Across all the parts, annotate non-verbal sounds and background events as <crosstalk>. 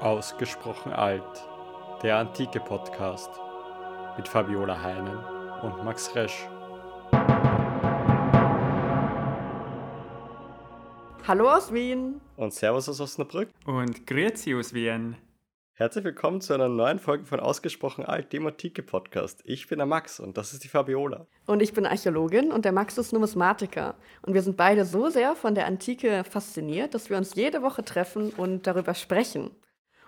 Ausgesprochen alt, der antike Podcast mit Fabiola Heinen und Max Resch. Hallo aus Wien. Und Servus aus Osnabrück. Und Grüezi aus Wien. Herzlich willkommen zu einer neuen Folge von Ausgesprochen alt, dem antike Podcast. Ich bin der Max und das ist die Fabiola. Und ich bin Archäologin und der Max ist Numismatiker. Und wir sind beide so sehr von der Antike fasziniert, dass wir uns jede Woche treffen und darüber sprechen.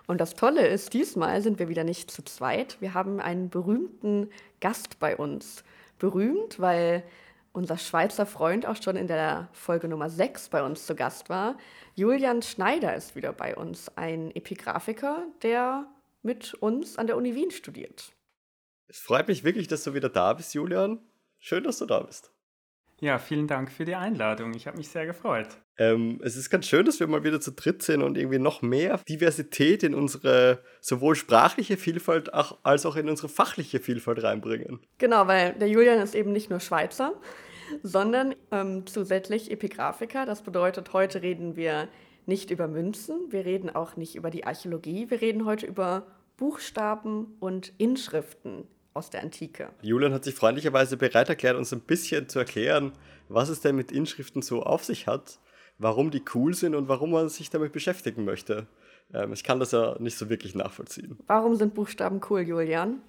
Und das Tolle ist, diesmal sind wir wieder nicht zu zweit. Wir haben einen berühmten Gast bei uns. Berühmt, weil unser Schweizer Freund auch schon in der Folge Nummer 6 bei uns zu Gast war. Julian Schneider ist wieder bei uns, ein Epigraphiker, der mit uns an der Uni Wien studiert. Es freut mich wirklich, dass du wieder da bist, Julian. Schön, dass du da bist. Ja, vielen Dank für die Einladung. Ich habe mich sehr gefreut. Ähm, es ist ganz schön, dass wir mal wieder zu dritt sind und irgendwie noch mehr Diversität in unsere sowohl sprachliche Vielfalt als auch in unsere fachliche Vielfalt reinbringen. Genau, weil der Julian ist eben nicht nur Schweizer, sondern ähm, zusätzlich Epigraphiker. Das bedeutet, heute reden wir nicht über Münzen, wir reden auch nicht über die Archäologie, wir reden heute über Buchstaben und Inschriften aus der Antike. Julian hat sich freundlicherweise bereit erklärt, uns ein bisschen zu erklären, was es denn mit Inschriften so auf sich hat, warum die cool sind und warum man sich damit beschäftigen möchte. Ähm, ich kann das ja nicht so wirklich nachvollziehen. Warum sind Buchstaben cool, Julian?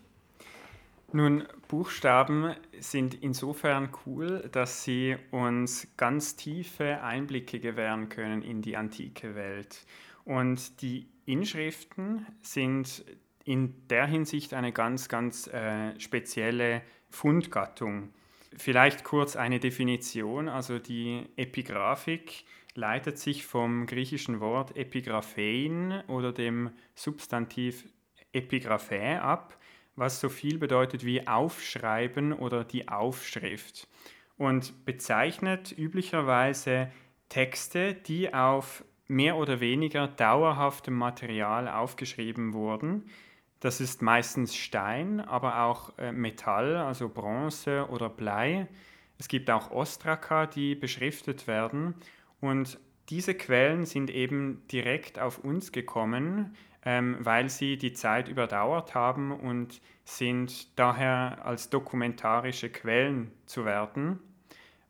Nun, Buchstaben sind insofern cool, dass sie uns ganz tiefe Einblicke gewähren können in die antike Welt. Und die Inschriften sind in der Hinsicht eine ganz, ganz äh, spezielle Fundgattung. Vielleicht kurz eine Definition. Also die Epigraphik leitet sich vom griechischen Wort Epigraphein oder dem Substantiv Epigraphä ab, was so viel bedeutet wie aufschreiben oder die Aufschrift und bezeichnet üblicherweise Texte, die auf mehr oder weniger dauerhaftem Material aufgeschrieben wurden, das ist meistens Stein, aber auch äh, Metall, also Bronze oder Blei. Es gibt auch Ostraka, die beschriftet werden. Und diese Quellen sind eben direkt auf uns gekommen, ähm, weil sie die Zeit überdauert haben und sind daher als dokumentarische Quellen zu werten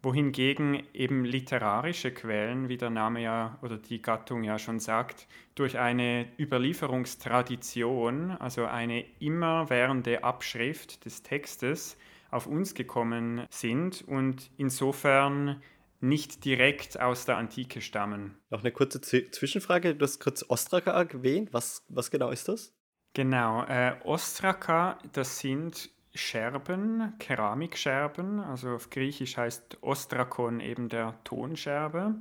wohingegen eben literarische Quellen, wie der Name ja oder die Gattung ja schon sagt, durch eine Überlieferungstradition, also eine immerwährende Abschrift des Textes, auf uns gekommen sind und insofern nicht direkt aus der Antike stammen. Noch eine kurze Z Zwischenfrage. Du hast kurz Ostraka erwähnt. Was, was genau ist das? Genau. Äh, Ostraka, das sind Scherben, Keramikscherben, also auf Griechisch heißt Ostrakon eben der Tonscherbe.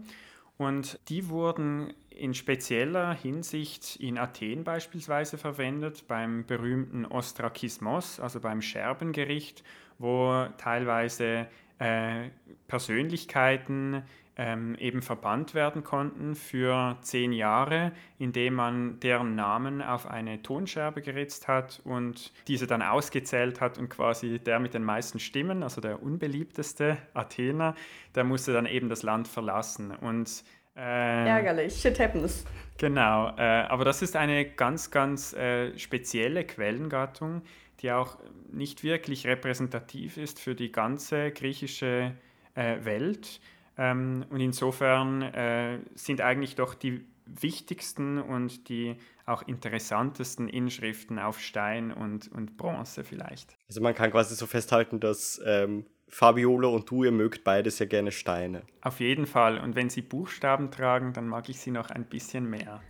Und die wurden in spezieller Hinsicht in Athen beispielsweise verwendet, beim berühmten Ostrakismos, also beim Scherbengericht, wo teilweise äh, Persönlichkeiten ähm, eben verbannt werden konnten für zehn Jahre, indem man deren Namen auf eine Tonscherbe geritzt hat und diese dann ausgezählt hat und quasi der mit den meisten Stimmen, also der unbeliebteste Athener, der musste dann eben das Land verlassen. Und äh, Ärgerlich, shit happens. Genau, äh, aber das ist eine ganz, ganz äh, spezielle Quellengattung, die auch nicht wirklich repräsentativ ist für die ganze griechische äh, Welt. Ähm, und insofern äh, sind eigentlich doch die wichtigsten und die auch interessantesten Inschriften auf Stein und, und Bronze vielleicht. Also man kann quasi so festhalten, dass ähm, Fabiola und du, ihr mögt beide sehr gerne Steine. Auf jeden Fall. Und wenn sie Buchstaben tragen, dann mag ich sie noch ein bisschen mehr.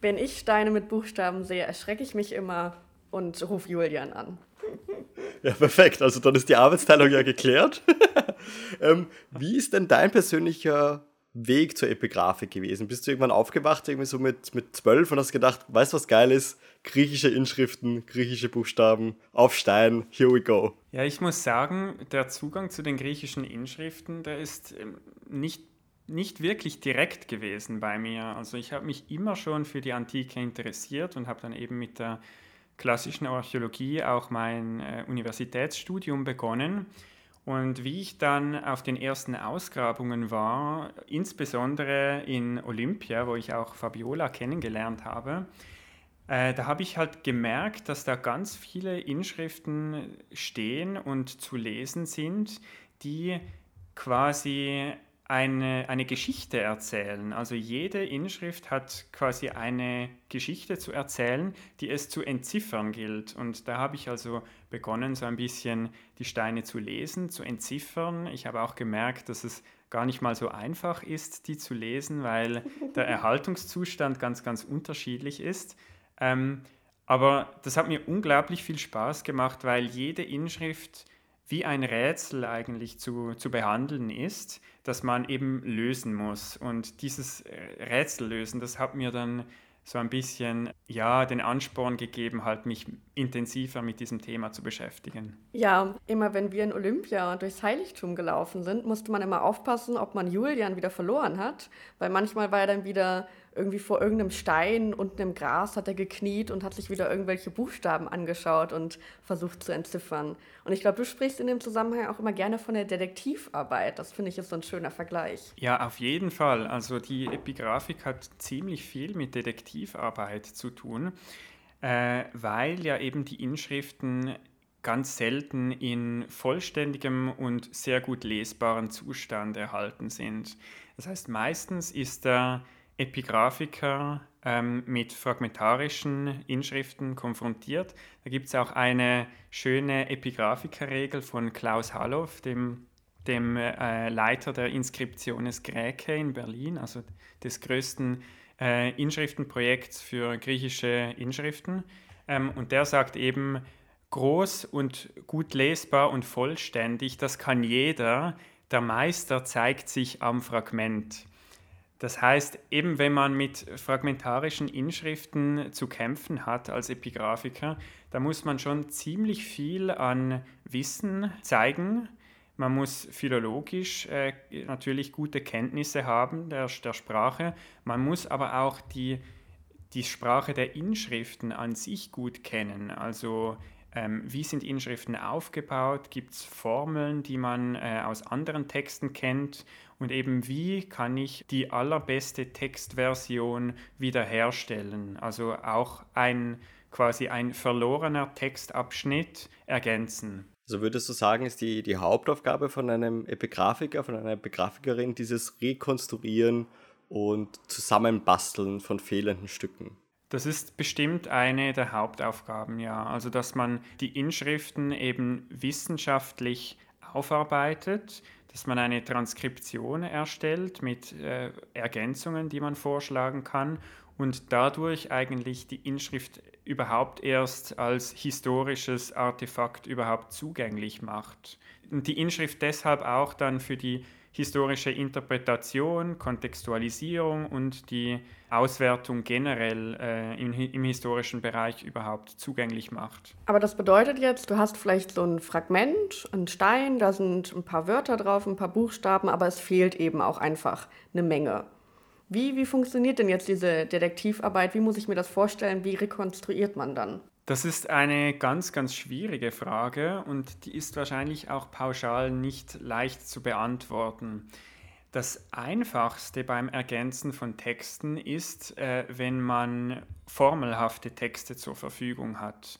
Wenn ich Steine mit Buchstaben sehe, erschrecke ich mich immer und rufe Julian an. Ja, perfekt. Also dann ist die Arbeitsteilung ja geklärt. <laughs> ähm, wie ist denn dein persönlicher Weg zur Epigraphik gewesen? Bist du irgendwann aufgewacht, irgendwie so mit, mit zwölf und hast gedacht, weißt du, was geil ist? Griechische Inschriften, griechische Buchstaben, auf Stein, here we go. Ja, ich muss sagen, der Zugang zu den griechischen Inschriften, der ist ähm, nicht, nicht wirklich direkt gewesen bei mir. Also ich habe mich immer schon für die Antike interessiert und habe dann eben mit der klassischen Archäologie auch mein äh, Universitätsstudium begonnen. Und wie ich dann auf den ersten Ausgrabungen war, insbesondere in Olympia, wo ich auch Fabiola kennengelernt habe, Äh, da habe ich halt gemerkt, dass da ganz viele Inschriften stehen und zu lesen sind, die quasi eine, eine Geschichte erzählen. Also jede Inschrift hat quasi eine Geschichte zu erzählen, die es zu entziffern gilt. Und da habe ich also begonnen, so ein bisschen die Steine zu lesen, zu entziffern. Ich habe auch gemerkt, dass es gar nicht mal so einfach ist, die zu lesen, weil der <laughs> Erhaltungszustand ganz, ganz unterschiedlich ist. Ähm, aber das hat mir unglaublich viel Spaß gemacht, weil jede Inschrift wie ein Rätsel eigentlich zu, zu behandeln ist, das man eben lösen muss. Und dieses Rätsel lösen, das hat mir dann so ein bisschen ja den Ansporn gegeben, halt mich intensiver mit diesem Thema zu beschäftigen. Ja, immer wenn wir in Olympia durchs Heiligtum gelaufen sind, musste man immer aufpassen, ob man Julian wieder verloren hat, weil manchmal war er dann wieder irgendwie vor irgendeinem Stein unten im Gras hat er gekniet und hat sich wieder irgendwelche Buchstaben angeschaut und versucht zu entziffern. Und ich glaube, du sprichst in dem Zusammenhang auch immer gerne von der Detektivarbeit. Das finde ich ist so ein schöner Vergleich. Ja, auf jeden Fall. Also die Epigraphik hat ziemlich viel mit Detektivarbeit zu tun, äh, weil ja eben die Inschriften ganz selten in vollständigem und sehr gut lesbaren Zustand erhalten sind. Das heißt, meistens ist der Epigraphiker ähm, mit fragmentarischen Inschriften konfrontiert. Da gibt es auch eine schöne Epigraphikerregel von Klaus Halloff, dem, dem äh, Leiter der Inscriptiones Graecae in Berlin, also des größten äh, Inschriftenprojekts für griechische Inschriften. Ähm, und der sagt eben, groß und gut lesbar und vollständig, das kann jeder. Der Meister zeigt sich am Fragment. Das heißt, eben wenn man mit fragmentarischen Inschriften zu kämpfen hat als Epigraphiker, da muss man schon ziemlich viel an Wissen zeigen. Man muss philologisch äh, natürlich gute Kenntnisse haben der, der Sprache. Man muss aber auch die, die Sprache der Inschriften an sich gut kennen. Also ähm, wie sind Inschriften aufgebaut? Gibt es Formeln, die man äh, aus anderen Texten kennt? Und eben wie kann ich die allerbeste Textversion wiederherstellen? Also auch ein quasi ein verlorener Textabschnitt ergänzen. So also würdest du sagen, ist die, die Hauptaufgabe von einem Epigraphiker, von einer Epigraphikerin dieses Rekonstruieren und Zusammenbasteln von fehlenden Stücken? Das ist bestimmt eine der Hauptaufgaben, ja. Also, dass man die Inschriften eben wissenschaftlich aufarbeitet, dass man eine Transkription erstellt mit äh, Ergänzungen, die man vorschlagen kann und dadurch eigentlich die Inschrift überhaupt erst als historisches Artefakt überhaupt zugänglich macht. Und die Inschrift deshalb auch dann für die historische Interpretation, Kontextualisierung und die Auswertung generell äh, im, im, historischen Bereich überhaupt zugänglich macht. Aber das bedeutet jetzt, du hast vielleicht so ein Fragment, einen Stein, da sind ein paar Wörter drauf, ein paar Buchstaben, aber es fehlt eben auch einfach eine Menge. Wie, wie funktioniert denn jetzt diese Detektivarbeit? Wie muss ich mir das vorstellen? Wie rekonstruiert man dann? Das ist eine ganz, ganz schwierige Frage und die ist wahrscheinlich auch pauschal nicht leicht zu beantworten. Das Einfachste beim Ergänzen von Texten ist, äh, wenn man formelhafte Texte zur Verfügung hat.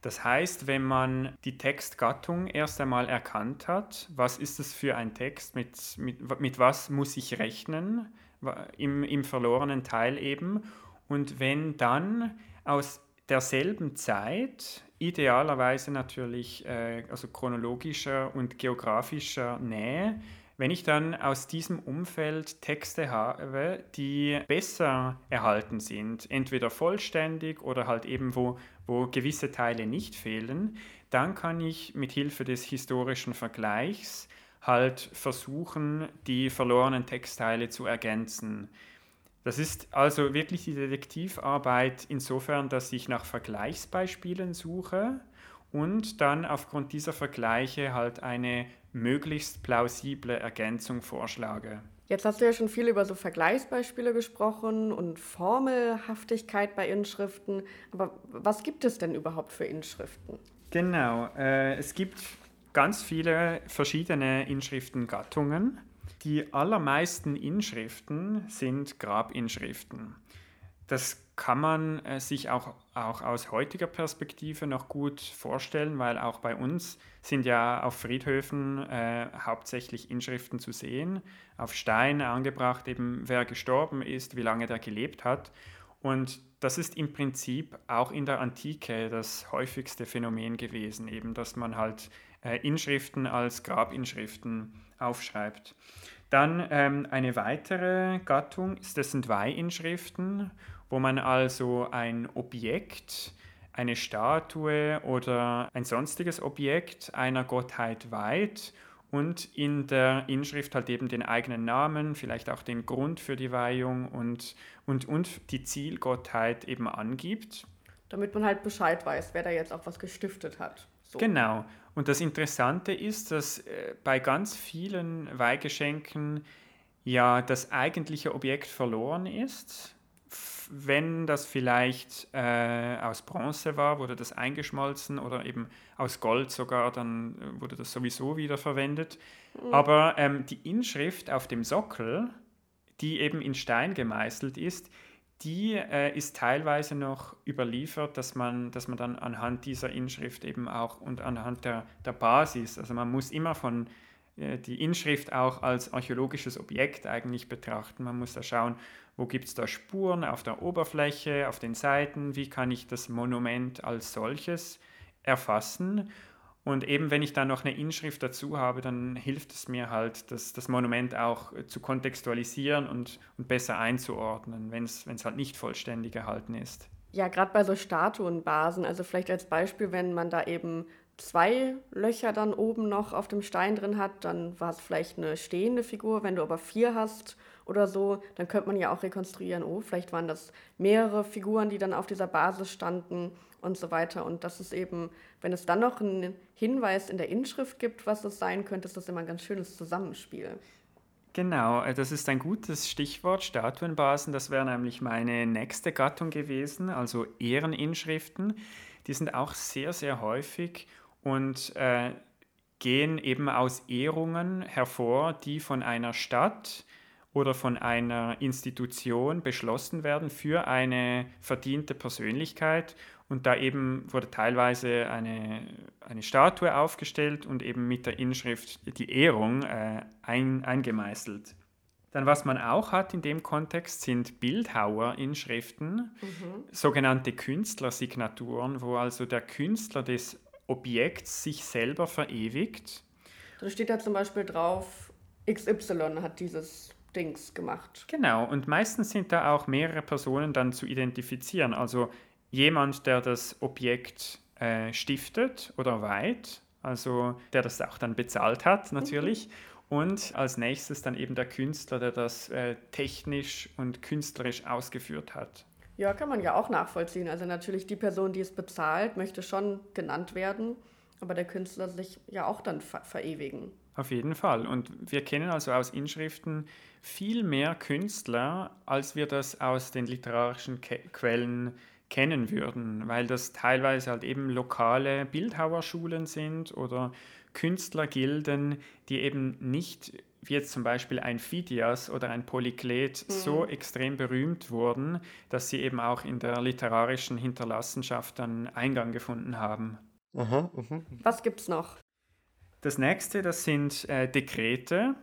Das heißt, wenn man die Textgattung erst einmal erkannt hat, was ist es für ein Text, mit, mit, mit was muss ich rechnen, im, im verlorenen Teil eben, und wenn dann aus derselben Zeit, idealerweise natürlich äh, also chronologischer und geografischer Nähe, wenn ich dann aus diesem Umfeld Texte habe, die besser erhalten sind, entweder vollständig oder halt eben wo, wo gewisse Teile nicht fehlen, dann kann ich mit Hilfe des historischen Vergleichs halt versuchen, die verlorenen Textteile zu ergänzen. Das ist also wirklich die Detektivarbeit insofern, dass ich nach Vergleichsbeispielen suche und dann aufgrund dieser Vergleiche halt eine möglichst plausible Ergänzung vorschlage. Jetzt hast du ja schon viel über so Vergleichsbeispiele gesprochen und Formelhaftigkeit bei Inschriften. Aber was gibt es denn überhaupt für Inschriften? Genau, äh, es gibt ganz viele verschiedene Inschriftengattungen. Die allermeisten Inschriften sind Grabinschriften. Das kann man äh, sich auch, auch aus heutiger Perspektive noch gut vorstellen, weil auch bei uns sind ja auf Friedhöfen äh, hauptsächlich Inschriften zu sehen, auf Stein angebracht, eben wer gestorben ist, wie lange der gelebt hat. Und das ist im Prinzip auch in der Antike das häufigste Phänomen gewesen, eben dass man halt äh, Inschriften als Grabinschriften aufschreibt. Dann ähm, eine weitere Gattung, das sind Weihinschriften wo man also ein Objekt, eine Statue oder ein sonstiges Objekt einer Gottheit weiht und in der Inschrift halt eben den eigenen Namen, vielleicht auch den Grund für die Weihung und, und, und die Zielgottheit eben angibt. Damit man halt Bescheid weiß, wer da jetzt auch was gestiftet hat. So. Genau. Und das Interessante ist, dass äh, bei ganz vielen Weihgeschenken ja das eigentliche Objekt verloren ist wenn das vielleicht äh, aus Bronze war, wurde das eingeschmolzen oder eben aus Gold sogar, dann äh, wurde das sowieso wieder verwendet. Mhm. Aber ähm, die Inschrift auf dem Sockel, die eben in Stein gemeißelt ist, die äh, ist teilweise noch überliefert, dass man, dass man dann anhand dieser Inschrift eben auch und anhand der, der Basis, also man muss immer von äh, die Inschrift auch als archäologisches Objekt eigentlich betrachten. Man muss da schauen, wo gibt es da Spuren auf der Oberfläche, auf den Seiten, wie kann ich das Monument als solches erfassen. Und eben wenn ich dann noch eine Inschrift dazu habe, dann hilft es mir halt, das, das Monument auch zu kontextualisieren und, und besser einzuordnen, wenn es halt nicht vollständig erhalten ist. Ja, gerade bei so Statuenbasen, also vielleicht als Beispiel, wenn man da eben zwei Löcher dann oben noch auf dem Stein drin hat, dann war es vielleicht eine stehende Figur. Wenn du aber vier hast oder so, dann könnte man ja auch rekonstruieren, oh, vielleicht waren das mehrere Figuren, die dann auf dieser Basis standen und so weiter. Und das ist eben, wenn es dann noch einen Hinweis in der Inschrift gibt, was es sein könnte, ist das immer ein ganz schönes Zusammenspiel. Genau, äh, das ist ein gutes Stichwort, Statuenbasen. Das wäre nämlich meine nächste Gattung gewesen, also Ehreninschriften. Die sind auch sehr, sehr häufig und äh, gehen eben aus Ehrungen hervor, die von einer Stadt oder von einer Institution beschlossen werden für eine verdiente Persönlichkeit. Und da eben wurde teilweise eine, eine Statue aufgestellt und eben mit der Inschrift die Ehrung äh, ein, eingemeißelt. Dann, was man auch hat in dem Kontext, sind Bildhauerinschriften, mhm. sogenannte Künstlersignaturen, wo also der Künstler des Objekts sich selber verewigt. Da steht da zum Beispiel drauf, XY hat dieses Dings gemacht. Genau, und meistens sind da auch mehrere Personen dann zu identifizieren. Also jemand, der das Objekt äh, stiftet oder weiht, also der das auch dann bezahlt hat natürlich. Mhm. Und als nächstes dann eben der Künstler, der das äh, technisch und künstlerisch ausgeführt hat. Ja, kann man ja auch nachvollziehen. Also natürlich die Person, die es bezahlt, möchte schon genannt werden, aber der Künstler sich ja auch dann ver verewigen. Auf jeden Fall. Und wir kennen also aus Inschriften viel mehr Künstler, als wir das aus den literarischen Ke Quellen kennen würden, weil das teilweise halt eben lokale Bildhauerschulen sind oder Künstlergilden, die eben nicht wie jetzt zum Beispiel ein Phidias oder ein Polyklet mhm. so extrem berühmt wurden, dass sie eben auch in der literarischen Hinterlassenschaft dann Eingang gefunden haben. Aha, aha. Was es noch? Das nächste, das sind äh, Dekrete,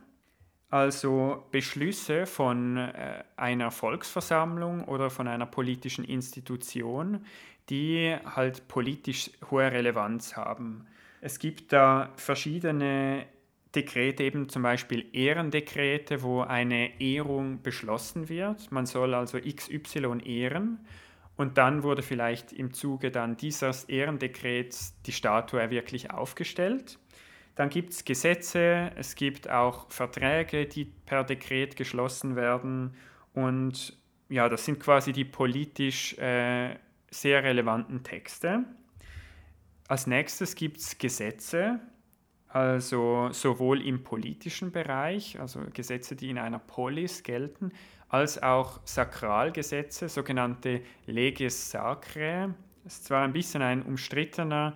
also Beschlüsse von äh, einer Volksversammlung oder von einer politischen Institution, die halt politisch hohe Relevanz haben. Es gibt da verschiedene Dekrete, eben zum Beispiel Ehrendekrete, wo eine Ehrung beschlossen wird. Man soll also XY ehren. Und dann wurde vielleicht im Zuge dann dieses Ehrendekrets die Statue wirklich aufgestellt. Dann gibt es Gesetze, es gibt auch Verträge, die per Dekret geschlossen werden. Und ja, das sind quasi die politisch äh, sehr relevanten Texte. Als nächstes gibt es Gesetze, also sowohl im politischen Bereich, also Gesetze, die in einer Polis gelten, als auch Sakralgesetze, sogenannte Leges Sacrae. Das ist zwar ein bisschen ein umstrittener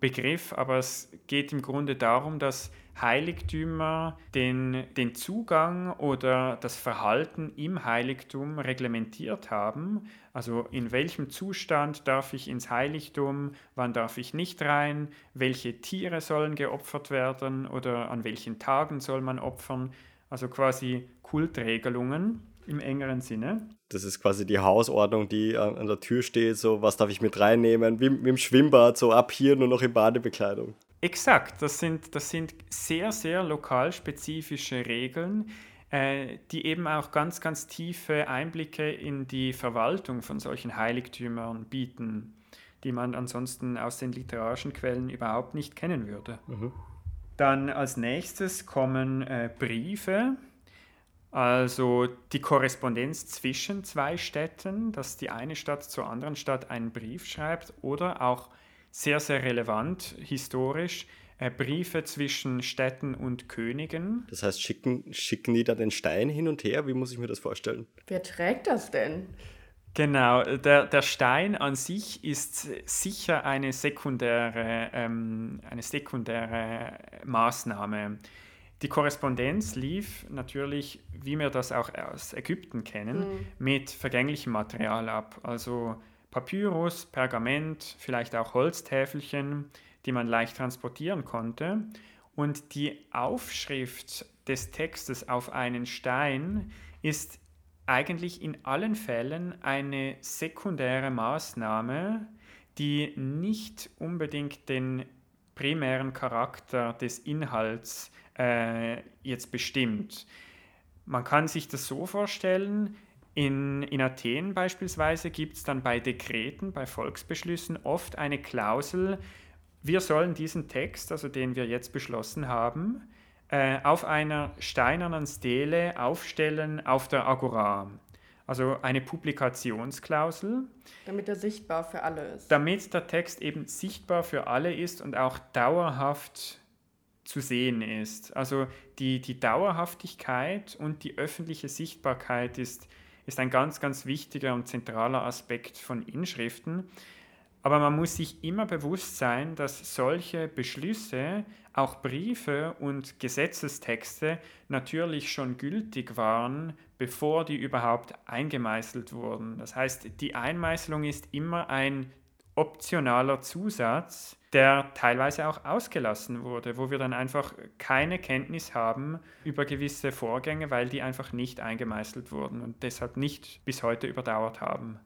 Begriff, aber es geht im Grunde darum, dass Heiligtümer den, den Zugang oder das Verhalten im Heiligtum reglementiert haben. Also in welchem Zustand darf ich ins Heiligtum, wann darf ich nicht rein, welche Tiere sollen geopfert werden oder an welchen Tagen soll man opfern. Also quasi Kultregelungen im engeren Sinne. Das ist quasi die Hausordnung, die an, der Tür steht, so was darf ich mit reinnehmen, wie, wie im Schwimmbad, so ab hier nur noch in Badebekleidung. Exakt, das sind, das sind sehr, sehr lokalspezifische Regeln, äh, die eben auch ganz, ganz tiefe Einblicke in die Verwaltung von solchen Heiligtümern bieten, die man ansonsten aus den literarischen Quellen überhaupt nicht kennen würde. Mhm. Dann als nächstes kommen äh, Briefe, also die Korrespondenz zwischen zwei Städten, dass die eine Stadt zur anderen Stadt einen Brief schreibt oder auch sehr, sehr relevant historisch äh, Briefe zwischen Städten und Königen. Das heißt, schicken, schicken die da den Stein hin und her? Wie muss ich mir das vorstellen? Wer trägt das denn? Genau, der, der Stein an sich ist sicher eine sekundäre, ähm, eine sekundäre Maßnahme. Die Korrespondenz lief natürlich, wie wir das auch aus Ägypten kennen, mhm. mit vergänglichem Material ab. Also Papyrus, Pergament, vielleicht auch Holztäfelchen, die man leicht transportieren konnte. Und die Aufschrift des Textes auf einen Stein ist eigentlich in allen Fällen eine sekundäre Maßnahme, die nicht unbedingt den primären Charakter des Inhalts äh, jetzt bestimmt. Man kann sich das so vorstellen, in, in Athen beispielsweise gibt es dann bei Dekreten, bei Volksbeschlüssen oft eine Klausel, wir sollen diesen Text, also den wir jetzt beschlossen haben, äh, auf einer steinernen Stele aufstellen auf der Agora. Also eine Publikationsklausel. Damit er sichtbar für alle ist. Damit der Text eben sichtbar für alle ist und auch dauerhaft zu sehen ist. Also die, die Dauerhaftigkeit und die öffentliche Sichtbarkeit ist, ist ein ganz, ganz wichtiger und zentraler Aspekt von Inschriften. Aber man muss sich immer bewusst sein, dass solche Beschlüsse, auch Briefe und Gesetzestexte natürlich schon gültig waren, bevor die überhaupt eingemeißelt wurden. Das heißt, die Einmeißelung ist immer ein optionaler Zusatz, der teilweise auch ausgelassen wurde, wo wir dann einfach keine Kenntnis haben über gewisse Vorgänge, weil die einfach nicht eingemeißelt wurden und deshalb nicht bis heute überdauert haben.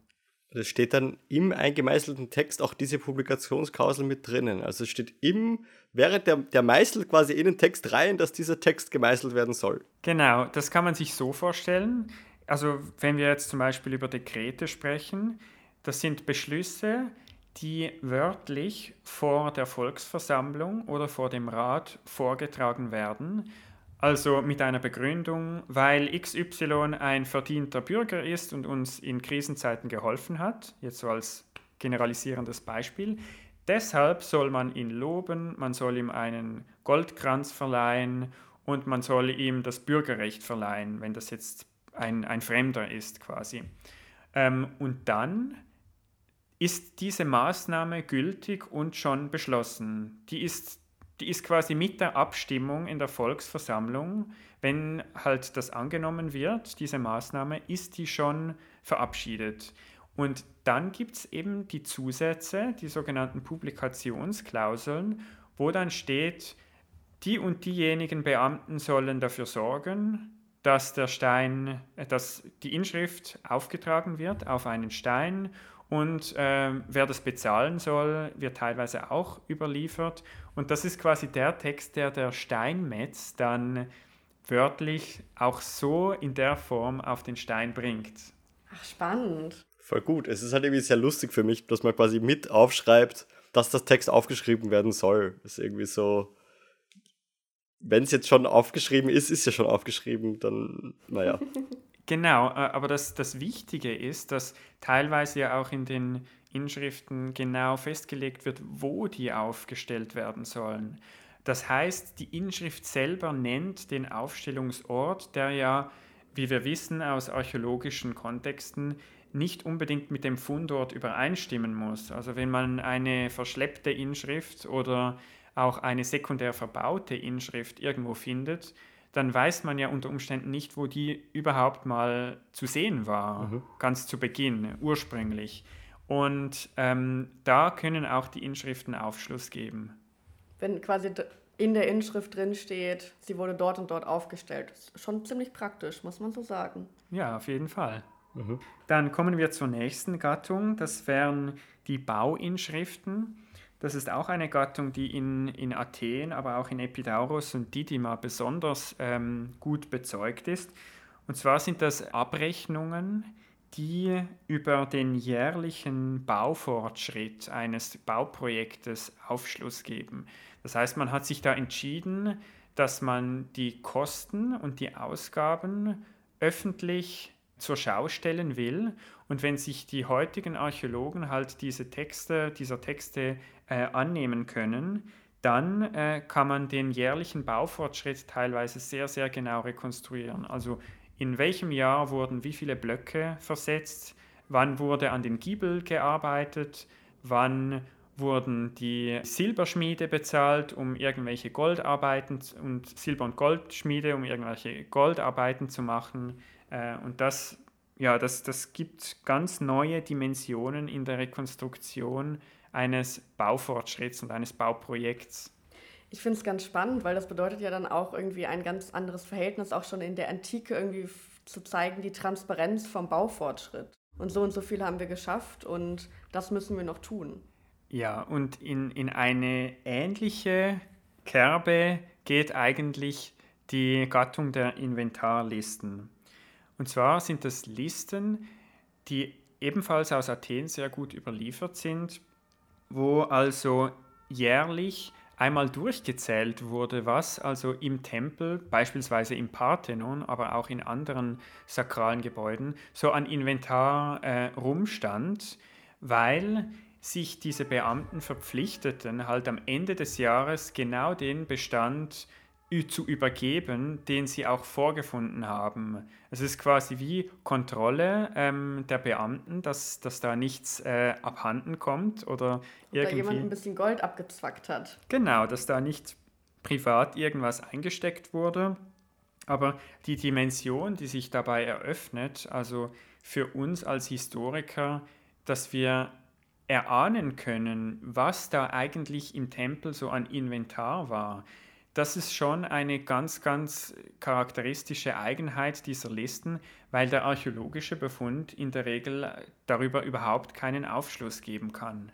Es steht dann im eingemeißelten Text auch diese Publikationsklausel mit drinnen. Also es steht im, während der, der Meißel quasi in den Text rein, dass dieser Text gemeißelt werden soll. Genau, das kann man sich so vorstellen. Also wenn wir jetzt zum Beispiel über Dekrete sprechen, das sind Beschlüsse, die wörtlich vor der Volksversammlung oder vor dem Rat vorgetragen werden. Also mit einer Begründung, weil XY ein verdienter Bürger ist und uns in Krisenzeiten geholfen hat, jetzt so als generalisierendes Beispiel. Deshalb soll man ihn loben, man soll ihm einen Goldkranz verleihen und man soll ihm das Bürgerrecht verleihen, wenn das jetzt ein, ein Fremder ist quasi. Ähm, und dann ist diese Maßnahme gültig und schon beschlossen. Die ist, die ist quasi mit der Abstimmung in der Volksversammlung, wenn halt das angenommen wird, diese Maßnahme, ist die schon verabschiedet. Und dann gibt es eben die Zusätze, die sogenannten Publikationsklauseln, wo dann steht, die und diejenigen Beamten sollen dafür sorgen, dass der Stein, dass die Inschrift aufgetragen wird auf einen Stein und äh, wer das bezahlen soll, wird teilweise auch überliefert. Und das ist quasi der Text, der der Steinmetz dann wörtlich auch so in der Form auf den Stein bringt. Ach, spannend. Voll gut. Es ist halt irgendwie sehr lustig für mich, dass man quasi mit aufschreibt, dass das Text aufgeschrieben werden soll. Das ist irgendwie so. Wenn es jetzt schon aufgeschrieben ist, ist ja schon aufgeschrieben, dann, naja. <laughs> Genau, äh, aber das, das Wichtige ist, dass teilweise ja auch in den Inschriften genau festgelegt wird, wo die aufgestellt werden sollen. Das heißt, die Inschrift selber nennt den Aufstellungsort, der ja, wie wir wissen aus archäologischen Kontexten, nicht unbedingt mit dem Fundort übereinstimmen muss. Also wenn man eine verschleppte Inschrift oder auch eine sekundär verbaute Inschrift irgendwo findet, dann weiß man ja unter Umständen nicht, wo die überhaupt mal zu sehen war, mhm. ganz zu Beginn, ursprünglich. Und ähm, da können auch die Inschriften Aufschluss geben. Wenn quasi in der Inschrift drin steht, sie wurde dort und dort aufgestellt. Das ist schon ziemlich praktisch, muss man so sagen. Ja, auf jeden Fall. Mhm. Dann kommen wir zur nächsten Gattung. Das wären die Bauinschriften. Das ist auch eine Gattung, die in, in Athen, aber auch in Epidaurus und Didyma besonders ähm, gut bezeugt ist. Und zwar sind das Abrechnungen, die über den jährlichen Baufortschritt eines Bauprojektes Aufschluss geben. Das heißt, man hat sich da entschieden, dass man die Kosten und die Ausgaben öffentlich zur Schau stellen will. Und wenn sich die heutigen Archäologen halt diese Texte, dieser Texte äh, annehmen können, dann äh, kann man den jährlichen Baufortschritt teilweise sehr, sehr genau rekonstruieren. Also in welchem Jahr wurden wie viele Blöcke versetzt, wann wurde an den Giebel gearbeitet, wann wurden die Silberschmiede bezahlt, um irgendwelche Goldarbeiten und Silber- und Goldschmiede, um irgendwelche Goldarbeiten zu machen. Äh, und das, ja, das, das gibt ganz neue Dimensionen in der Rekonstruktion eines Baufortschritts und eines Bauprojekts. Ich finde es ganz spannend, weil das bedeutet ja dann auch irgendwie ein ganz anderes Verhältnis, auch schon in der Antike irgendwie zu zeigen, die Transparenz vom Baufortschritt. Und so und so viel haben wir geschafft und das müssen wir noch tun. Ja, und in, in eine ähnliche Kerbe geht eigentlich die Gattung der Inventarlisten. Und zwar sind das Listen, die ebenfalls aus Athen sehr gut überliefert sind, wo also jährlich einmal durchgezählt wurde, was also im Tempel, beispielsweise im Parthenon, aber auch in anderen sakralen Gebäuden, so an Inventar äh, rumstand, weil sich diese Beamten verpflichteten, halt am Ende des Jahres genau den Bestand zu übergeben, den sie auch vorgefunden haben. Es ist quasi wie Kontrolle ähm, der Beamten, dass, dass da nichts äh, abhanden kommt oder irgendwie. Da jemand ein bisschen Gold abgezwackt hat. Genau, dass da nicht privat irgendwas eingesteckt wurde. Aber die Dimension, die sich dabei eröffnet, also für uns als Historiker, dass wir erahnen können, was da eigentlich im Tempel so an Inventar war. Das ist schon eine ganz, ganz charakteristische Eigenheit dieser Listen, weil der archäologische Befund in der Regel darüber überhaupt keinen Aufschluss geben kann.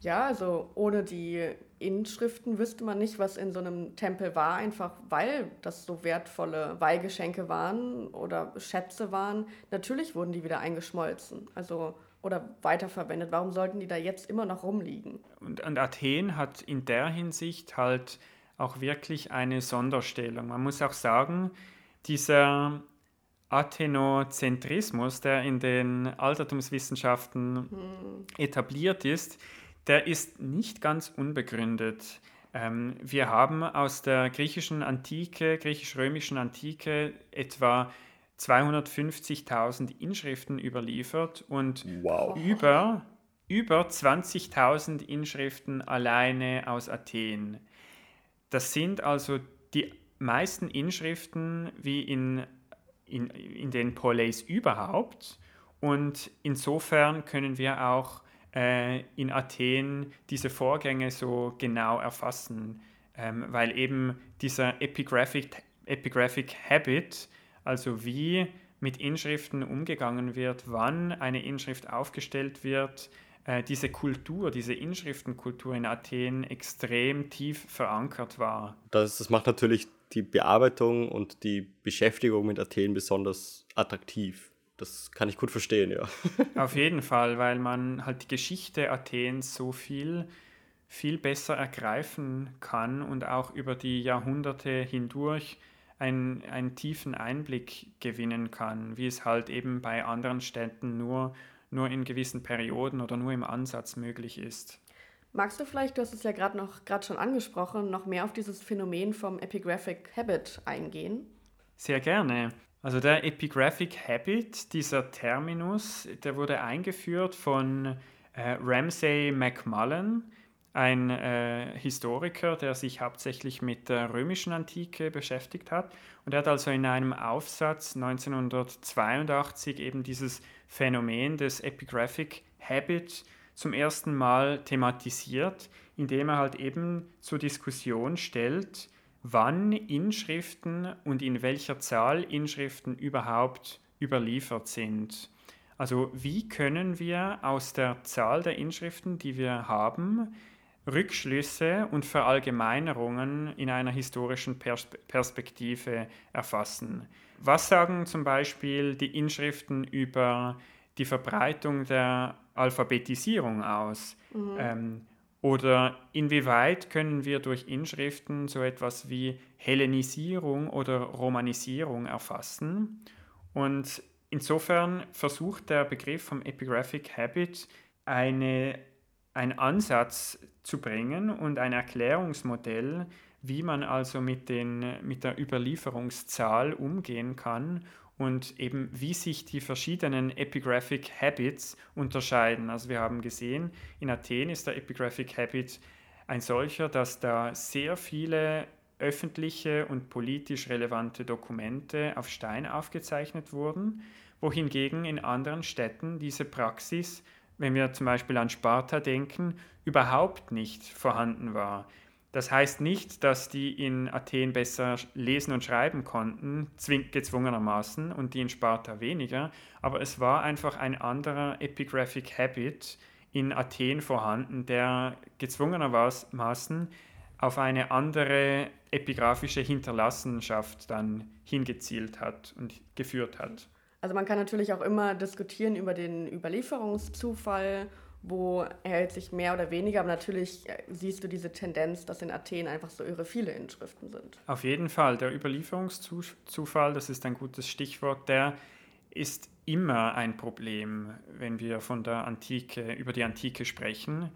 Ja, also ohne die Inschriften wüsste man nicht, was in so einem Tempel war, einfach weil das so wertvolle Weihgeschenke waren oder Schätze waren. Natürlich wurden die wieder eingeschmolzen. Also oder weiterverwendet? Warum sollten die da jetzt immer noch rumliegen? Und, und Athen hat in der Hinsicht halt auch wirklich eine Sonderstellung. Man muss auch sagen, dieser Athenozentrismus, der in den Altertumswissenschaften hm. etabliert ist, der ist nicht ganz unbegründet. Ähm, wir haben aus der griechischen Antike, griechisch-römischen Antike etwa 250.000 Inschriften überliefert und wow. über, über 20.000 Inschriften alleine aus Athen. Das sind also die meisten Inschriften wie in, in, in den Poleis überhaupt. Und insofern können wir auch äh, in Athen diese Vorgänge so genau erfassen, ähm, weil eben dieser Epigraphic, Epigraphic Habit also wie mit Inschriften umgegangen wird, wann eine Inschrift aufgestellt wird, äh, diese Kultur, diese Inschriftenkultur in Athen extrem tief verankert war. Das, das macht natürlich die Bearbeitung und die Beschäftigung mit Athen besonders attraktiv. Das kann ich gut verstehen, ja. <laughs> Auf jeden Fall, weil man halt die Geschichte Athens so viel, viel besser ergreifen kann und auch über die Jahrhunderte hindurch einen, einen tiefen Einblick gewinnen kann, wie es halt eben bei anderen Städten nur, nur in gewissen Perioden oder nur im Ansatz möglich ist. Magst du vielleicht, du hast es ja gerade noch gerade schon angesprochen, noch mehr auf dieses Phänomen vom Epigraphic Habit eingehen? Sehr gerne. Also der Epigraphic Habit, dieser Terminus, der wurde eingeführt von äh, Ramsay McMullen ein äh, Historiker, der sich hauptsächlich mit der römischen Antike beschäftigt hat. Und er hat also in einem Aufsatz 1982 eben dieses Phänomen des Epigraphic Habit zum ersten Mal thematisiert, indem er halt eben zur Diskussion stellt, wann Inschriften und in welcher Zahl Inschriften überhaupt überliefert sind. Also wie können wir aus der Zahl der Inschriften, die wir haben, Rückschlüsse und Verallgemeinerungen in einer historischen Pers Perspektive erfassen. Was sagen zum Beispiel die Inschriften über die Verbreitung der Alphabetisierung aus? Mhm. Ähm, oder inwieweit können wir durch Inschriften so etwas wie Hellenisierung oder Romanisierung erfassen? Und insofern versucht der Begriff vom Epigraphic Habit eine, einen Ansatz zu bringen und ein Erklärungsmodell, wie man also mit, den, mit der Überlieferungszahl umgehen kann und eben wie sich die verschiedenen Epigraphic Habits unterscheiden. Also wir haben gesehen, in Athen ist der Epigraphic Habit ein solcher, dass da sehr viele öffentliche und politisch relevante Dokumente auf Stein aufgezeichnet wurden, wohingegen in anderen Städten diese Praxis wenn wir zum Beispiel an Sparta denken, überhaupt nicht vorhanden war. Das heißt nicht, dass die in Athen besser lesen und schreiben konnten, gezwungenermaßen, und die in Sparta weniger, aber es war einfach ein anderer Epigraphic Habit in Athen vorhanden, der gezwungenermaßen auf eine andere epigraphische Hinterlassenschaft dann hingezielt hat und geführt hat. Also man kann natürlich auch immer diskutieren über den Überlieferungszufall, wo erhält sich mehr oder weniger, aber natürlich äh, siehst du diese Tendenz, dass in Athen einfach so irre viele Inschriften sind. Auf jeden Fall, der Überlieferungszufall, das ist ein gutes Stichwort, der ist immer ein Problem, wenn wir von der Antike, über die Antike sprechen.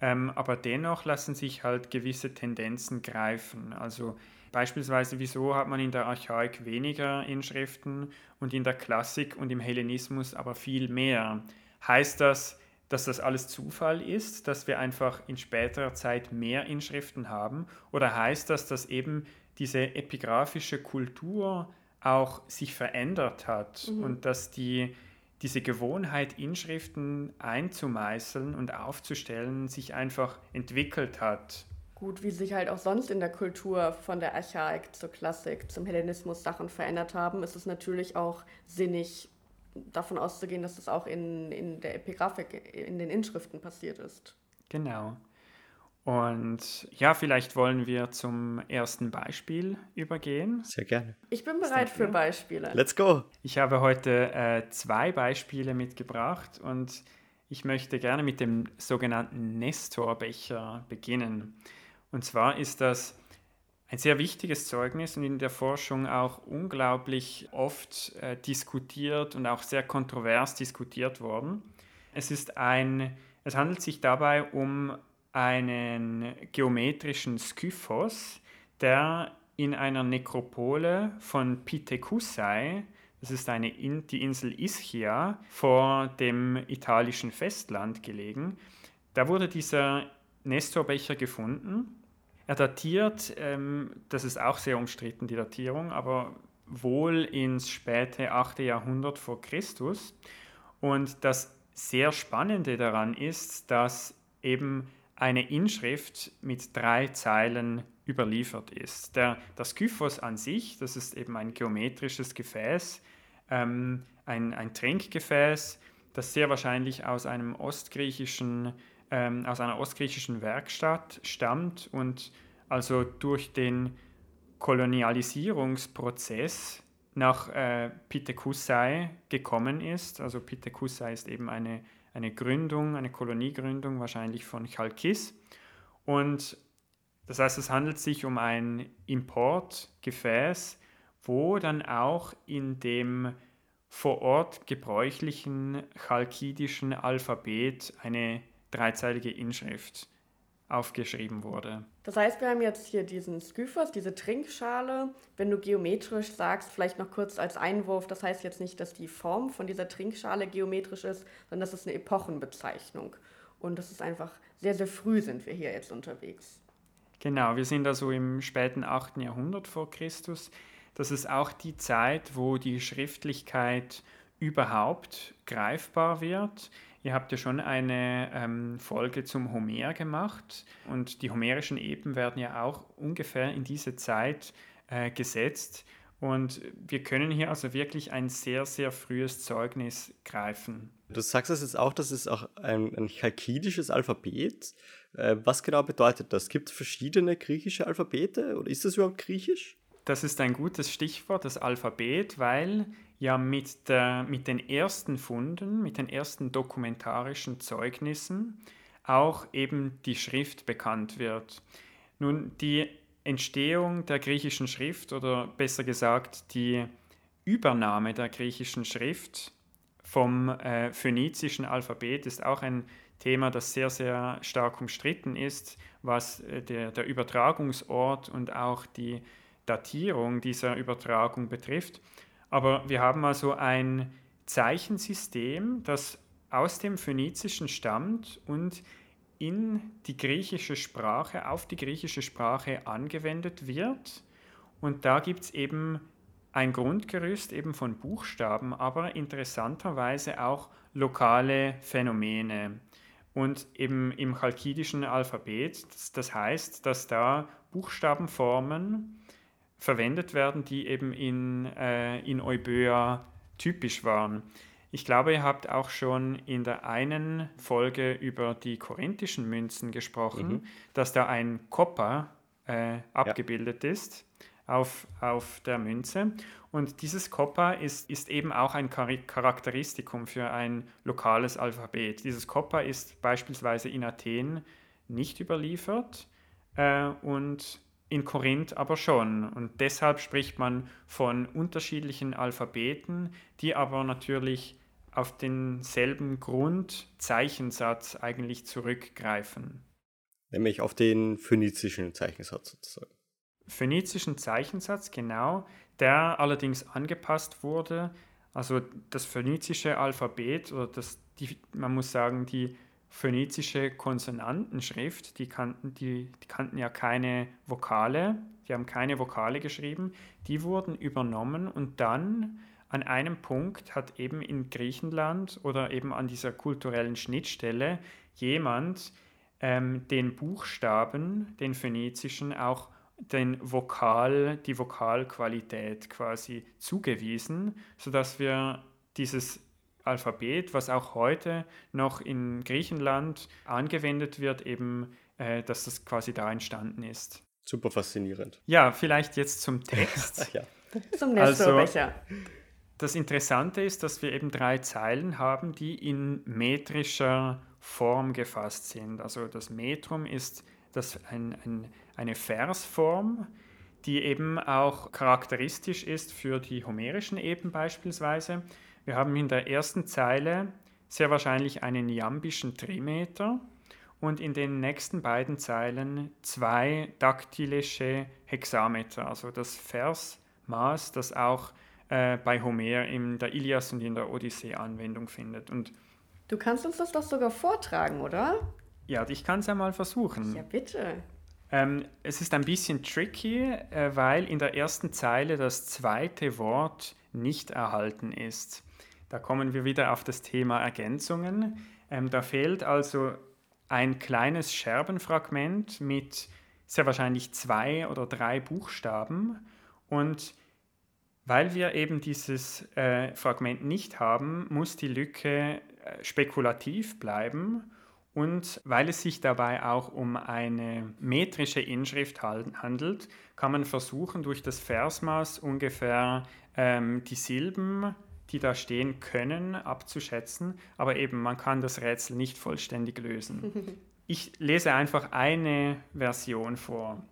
Ähm, aber dennoch lassen sich halt gewisse Tendenzen greifen. Also Beispielsweise, wieso hat man in der Archaik weniger Inschriften und in der Klassik und im Hellenismus aber viel mehr? Heißt das, dass das alles Zufall ist, dass wir einfach in späterer Zeit mehr Inschriften haben? Oder heißt das, dass eben diese epigraphische Kultur auch sich verändert hat mhm. und dass die, diese Gewohnheit, Inschriften einzumeißeln und aufzustellen, sich einfach entwickelt hat? Gut, wie sich halt auch sonst in der Kultur von der Archaik zur Klassik, zum Hellenismus Sachen verändert haben, ist es natürlich auch sinnig, davon auszugehen, dass das auch in, in der Epigraphik, in den Inschriften passiert ist. Genau. Und ja, vielleicht wollen wir zum ersten Beispiel übergehen. Sehr gerne. Ich bin bereit für Beispiele. Let's go. Ich habe heute äh, zwei Beispiele mitgebracht und ich möchte gerne mit dem sogenannten Nestorbecher beginnen. Und zwar ist das ein sehr wichtiges Zeugnis und in der Forschung auch unglaublich oft äh, diskutiert und auch sehr kontrovers diskutiert worden. Es ist ein, es handelt sich dabei um einen geometrischen Skyphos, der in einer Nekropole von Pithekussai, das ist eine in, die Insel Ischia vor dem italischen Festland gelegen, da wurde dieser Nestorbecher gefunden er datiert, ähm, das ist auch sehr umstritten, die Datierung, aber wohl ins späte 8. Jahrhundert vor Christus. Und das sehr Spannende daran ist, dass eben eine Inschrift mit drei Zeilen überliefert ist. Der, das Kyphos an sich, das ist eben ein geometrisches Gefäß, ähm, ein, ein Trinkgefäß, das sehr wahrscheinlich aus einem ostgriechischen ähm, aus einer ostgriechischen Werkstatt stammt und also durch den Kolonialisierungsprozess nach äh, Pithekussai gekommen ist. Also Pithekussai ist eben eine, eine Gründung, eine Koloniegründung wahrscheinlich von Chalkis. Und das heißt, es handelt sich um ein Importgefäß, wo dann auch in dem vor Ort gebräuchlichen chalkidischen Alphabet eine dreizeilige Inschrift aufgeschrieben wurde. Das heißt, wir haben jetzt hier diesen Skyphos, diese Trinkschale. Wenn du geometrisch sagst, vielleicht noch kurz als Einwurf, das heißt jetzt nicht, dass die Form von dieser Trinkschale geometrisch ist, sondern das ist eine Epochenbezeichnung. Und das ist einfach sehr, sehr früh sind wir hier jetzt unterwegs. Genau, wir sind also im späten 8. Jahrhundert vor Christus. Das ist auch die Zeit, wo die Schriftlichkeit überhaupt greifbar wird. Ihr habt ja schon eine ähm, Folge zum Homer gemacht und die homerischen Epen werden ja auch ungefähr in diese Zeit äh, gesetzt. Und wir können hier also wirklich ein sehr, sehr frühes Zeugnis greifen. Du sagst es jetzt auch, das ist auch ein, ein chalkidisches Alphabet. Äh, was genau bedeutet das? Gibt es verschiedene griechische Alphabete oder ist das überhaupt griechisch? Das ist ein gutes Stichwort, das Alphabet, weil ja mit, der, mit den ersten Funden, mit den ersten dokumentarischen Zeugnissen auch eben die Schrift bekannt wird. Nun, die Entstehung der griechischen Schrift oder besser gesagt die Übernahme der griechischen Schrift vom äh, phönizischen Alphabet ist auch ein Thema, das sehr, sehr stark umstritten ist, was äh, der, der Übertragungsort und auch die Datierung dieser Übertragung betrifft. Aber wir haben also ein Zeichensystem, das aus dem Phönizischen stammt und in die griechische Sprache, auf die griechische Sprache angewendet wird. Und da gibt es eben ein Grundgerüst eben von Buchstaben, aber interessanterweise auch lokale Phänomene. Und eben im chalkidischen Alphabet, das heißt, dass da Buchstabenformen verwendet werden, die eben in, äh, in Euböa typisch waren. Ich glaube, ihr habt auch schon in der einen Folge über die korinthischen Münzen gesprochen, mhm. dass da ein Kopper äh, abgebildet ja. ist auf, auf der Münze. Und dieses Koppa ist, ist eben auch ein Charakteristikum für ein lokales Alphabet. Dieses Koppa ist beispielsweise in Athen nicht überliefert äh, und in Korinth aber schon. Und deshalb spricht man von unterschiedlichen Alphabeten, die aber natürlich auf denselben Grundzeichensatz eigentlich zurückgreifen. Nämlich auf den phönizischen Zeichensatz sozusagen. Phönizischen Zeichensatz, genau, der allerdings angepasst wurde. Also das phönizische Alphabet oder das, die, man muss sagen, die phönizische Konsonantenschrift, die kannten, die, die kannten ja keine Vokale, die haben keine Vokale geschrieben, die wurden übernommen und dann an einem Punkt hat eben in Griechenland oder eben an dieser kulturellen Schnittstelle jemand ähm, den Buchstaben, den phönizischen, auch den Vokal, die Vokalqualität quasi zugewiesen, sodass wir dieses Alphabet, was auch heute noch in Griechenland angewendet wird, eben, äh, dass das quasi da entstanden ist. Super faszinierend. Ja, vielleicht jetzt zum Text. <laughs> ja. Zum Nestorbecher. Also, das Interessante ist, dass wir eben drei Zeilen haben, die in metrischer Form gefasst sind. Also das Metrum ist das ein, ein, eine Versform, die eben auch charakteristisch ist für die homerischen Eben beispielsweise. Wir haben in der ersten Zeile sehr wahrscheinlich einen jambischen Trimeter und in den nächsten beiden Zeilen zwei daktylische Hexameter, also das Versmaß, das auch äh, bei Homer in der Ilias und in der Odyssee Anwendung findet. Und du kannst uns das doch sogar vortragen, oder? Ja, ich kann es ja mal versuchen. Ja, bitte. Ähm, es ist ein bisschen tricky, äh, weil in der ersten Zeile das zweite Wort nicht erhalten ist. Da kommen wir wieder auf das Thema Ergänzungen. Ähm, da fehlt also ein kleines Scherbenfragment mit sehr wahrscheinlich zwei oder drei Buchstaben. Und weil wir eben dieses äh, Fragment nicht haben, muss die Lücke äh, spekulativ bleiben. Und weil es sich dabei auch um eine metrische Inschrift handelt, kann man versuchen, durch das Versmaß ungefähr ähm, die Silben die da stehen können, abzuschätzen, aber eben man kann das Rätsel nicht vollständig lösen. <laughs> Ich lese einfach eine Version vor.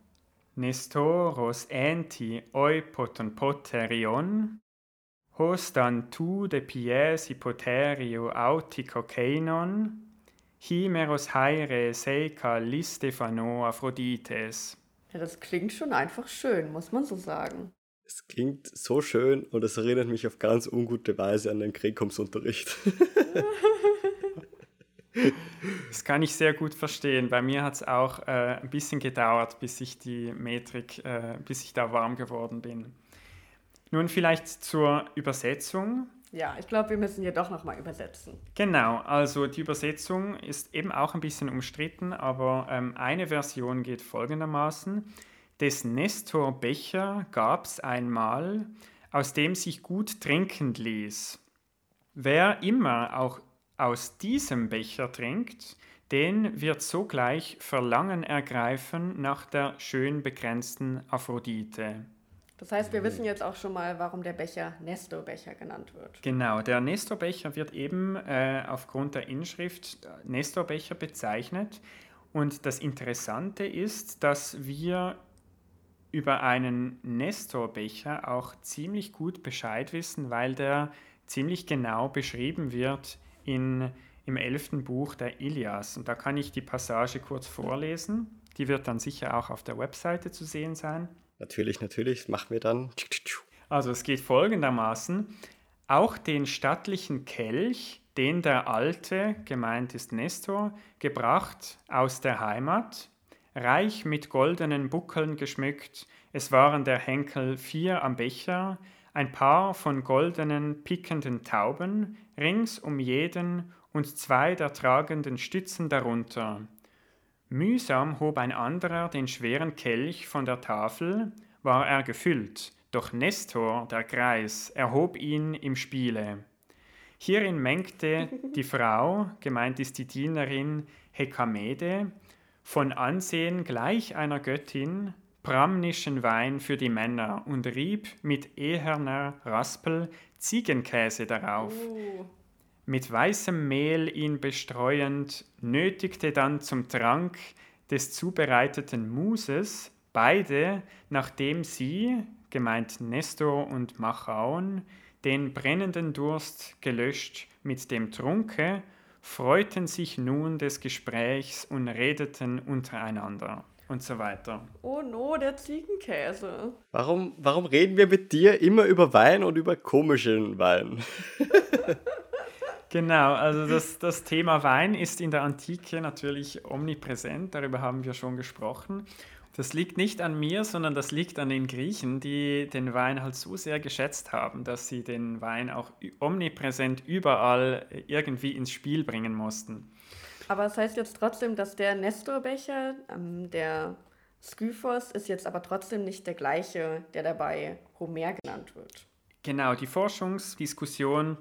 Nestoros enti oipoton poterion, hostan tu de pies hypoterio autico keinon, himeros haire seika listefano Aphrodites. Ja, das klingt schon einfach schön, muss man so sagen. Es klingt so schön und es erinnert mich auf ganz ungute Weise an den Krekums-Unterricht. <laughs> Das kann ich sehr gut verstehen. Bei mir hat es auch äh, ein bisschen gedauert, bis ich die Metrik, äh, bis ich da warm geworden bin. Nun vielleicht zur Übersetzung. Ja, ich glaube, wir müssen hier doch nochmal übersetzen. Genau, also die Übersetzung ist eben auch ein bisschen umstritten, aber ähm, eine Version geht folgendermaßen. Des Nestor Becher gab's einmal, aus dem sich gut trinken ließ. Wer immer auch aus diesem Becher trinkt, den wird sogleich Verlangen ergreifen nach der schön begrenzten Aphrodite. Das heißt, wir wissen jetzt auch schon mal, warum der Becher Nestorbecher genannt wird. Genau, der Nestorbecher wird eben äh, aufgrund der Inschrift Nestorbecher bezeichnet. Und das Interessante ist, dass wir über einen Nestorbecher auch ziemlich gut Bescheid wissen, weil der ziemlich genau beschrieben wird in, im elften Buch der Ilias. Und da kann ich die Passage kurz vorlesen. Die wird dann sicher auch auf der Webseite zu sehen sein. Natürlich, natürlich, das machen wir dann. Also es geht folgendermaßen. Auch den stattlichen Kelch, den der Alte, gemeint ist Nestor, gebracht aus der Heimat, reich mit goldenen Buckeln geschmückt, es waren der Henkel vier am Becher, ein Paar von goldenen, pickenden Tauben, rings um jeden und zwei der tragenden Stützen darunter. Mühsam hob ein anderer den schweren Kelch von der Tafel, war er gefüllt, doch Nestor, der Greis, erhob ihn im Spiele. Hierin mengte die Frau, gemeint ist die Dienerin Hekamede, von Ansehen gleich einer Göttin, bramnischen Wein für die Männer und rieb mit eherner Raspel Ziegenkäse darauf. Oh mit weißem Mehl ihn bestreuend, nötigte dann zum Trank des zubereiteten Muses beide, nachdem sie, gemeint Nestor und Machaon, den brennenden Durst gelöscht mit dem Trunke, freuten sich nun des Gesprächs und redeten untereinander und so weiter. Oh no, der Ziegenkäse. Warum, warum reden wir mit dir immer über Wein und über komischen Wein? Genau, also das, das Thema Wein ist in der Antike natürlich omnipräsent, darüber haben wir schon gesprochen. Das liegt nicht an mir, sondern das liegt an den Griechen, die den Wein halt so sehr geschätzt haben, dass sie den Wein auch omnipräsent überall irgendwie ins Spiel bringen mussten. Aber das heißt jetzt trotzdem, dass der Nestorbecher, ähm, der Skyphos, ist jetzt aber trotzdem nicht der gleiche, der dabei Homer genannt wird. Genau, die Forschungsdiskussion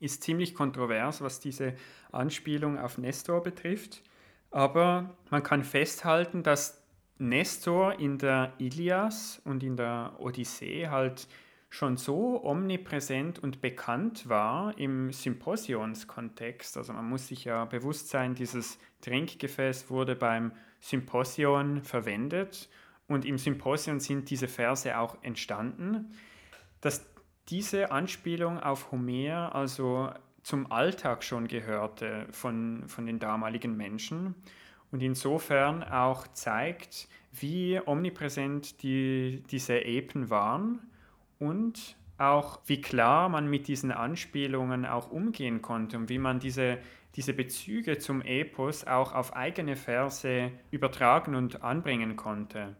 ist ziemlich kontrovers, was diese Anspielung auf Nestor betrifft. Aber man kann festhalten, dass Nestor in der Ilias und in der Odyssee halt schon so omnipräsent und bekannt war im Symposionskontext. Also man muss sich ja bewusst sein, dieses Trinkgefäß wurde beim Symposion verwendet und im Symposion sind diese Verse auch entstanden. Das diese Anspielung auf Homer also zum Alltag schon gehörte von, von den damaligen Menschen und insofern auch zeigt, wie omnipräsent die, diese Epen waren und auch wie klar man mit diesen Anspielungen auch umgehen konnte und wie man diese, diese Bezüge zum Epos auch auf eigene Verse übertragen und anbringen konnte.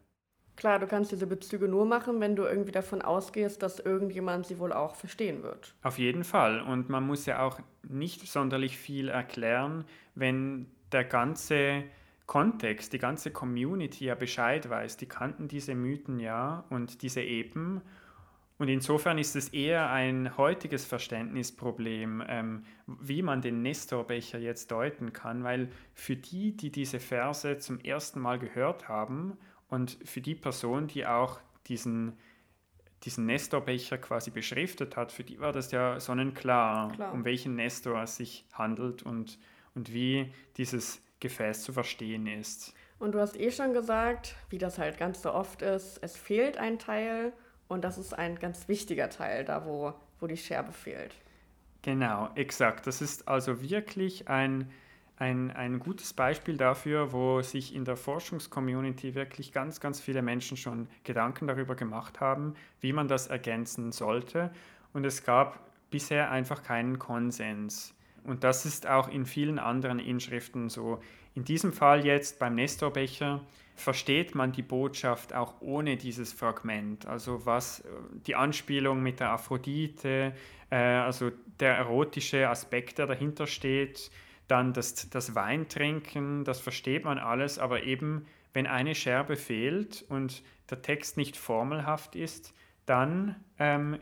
Klar, du kannst diese Bezüge nur machen, wenn du irgendwie davon ausgehst, dass irgendjemand sie wohl auch verstehen wird. Auf jeden Fall. Und man muss ja auch nicht sonderlich viel erklären, wenn der ganze Kontext, die ganze Community ja Bescheid weiß. Die kannten diese Mythen ja und diese Epen. Und insofern ist es eher ein heutiges Verständnisproblem, ähm, wie man den Nestorbecher jetzt deuten kann, weil für die, die diese Verse zum ersten Mal gehört haben und für die Person, die auch diesen, diesen Nestorbecher quasi beschriftet hat, für die war das ja sonnenklar, Klar. um welchen Nestor es sich handelt und, und wie dieses Gefäß zu verstehen ist. Und du hast eh schon gesagt, wie das halt ganz so oft ist, es fehlt ein Teil und das ist ein ganz wichtiger Teil, da wo, wo die Scherbe fehlt. Genau, exakt. Das ist also wirklich ein ein, ein gutes Beispiel dafür, wo sich in der Forschungscommunity wirklich ganz, ganz viele Menschen schon Gedanken darüber gemacht haben, wie man das ergänzen sollte. Und es gab bisher einfach keinen Konsens. Und das ist auch in vielen anderen Inschriften so. In diesem Fall jetzt beim Nestorbecher versteht man die Botschaft auch ohne dieses Fragment. Also was die Anspielung mit der Aphrodite, äh, also der erotische Aspekt, der dahinter steht, dann das, das Weintrinken, das versteht man alles, aber eben wenn eine Scherbe fehlt und der Text nicht formelhaft ist, dann ähm,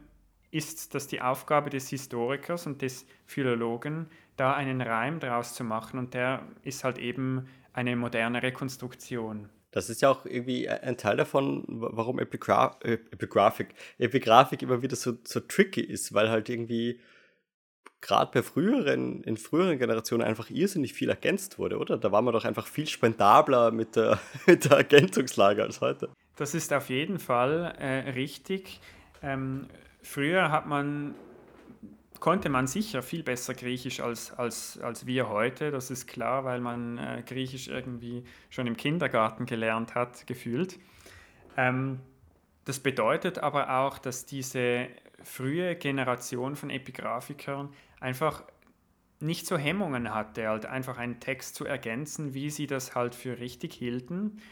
ist das die Aufgabe des Historikers und des Philologen, da einen Reim draus zu machen und der ist halt eben eine moderne Rekonstruktion. Das ist ja auch irgendwie ein Teil davon, warum Epigra äh, Epigraphik, Epigraphik immer wieder so, so tricky ist, weil halt irgendwie gerade bei früheren, in früheren Generationen einfach irrsinnig viel ergänzt wurde, oder? Da war man doch einfach viel spendabler mit der, <laughs> mit der Ergänzungslage als heute. Das ist auf jeden Fall äh, richtig. Ähm, früher hat man, konnte man sicher viel besser Griechisch als, als, als wir heute. Das ist klar, weil man äh, Griechisch irgendwie schon im Kindergarten gelernt hat, gefühlt. Ähm, das bedeutet aber auch, dass diese frühe Generation von Epigraphikern einfach nicht so Hemmungen hatte, halt einfach einen Text zu ergänzen, wie sie das halt für richtig hielten.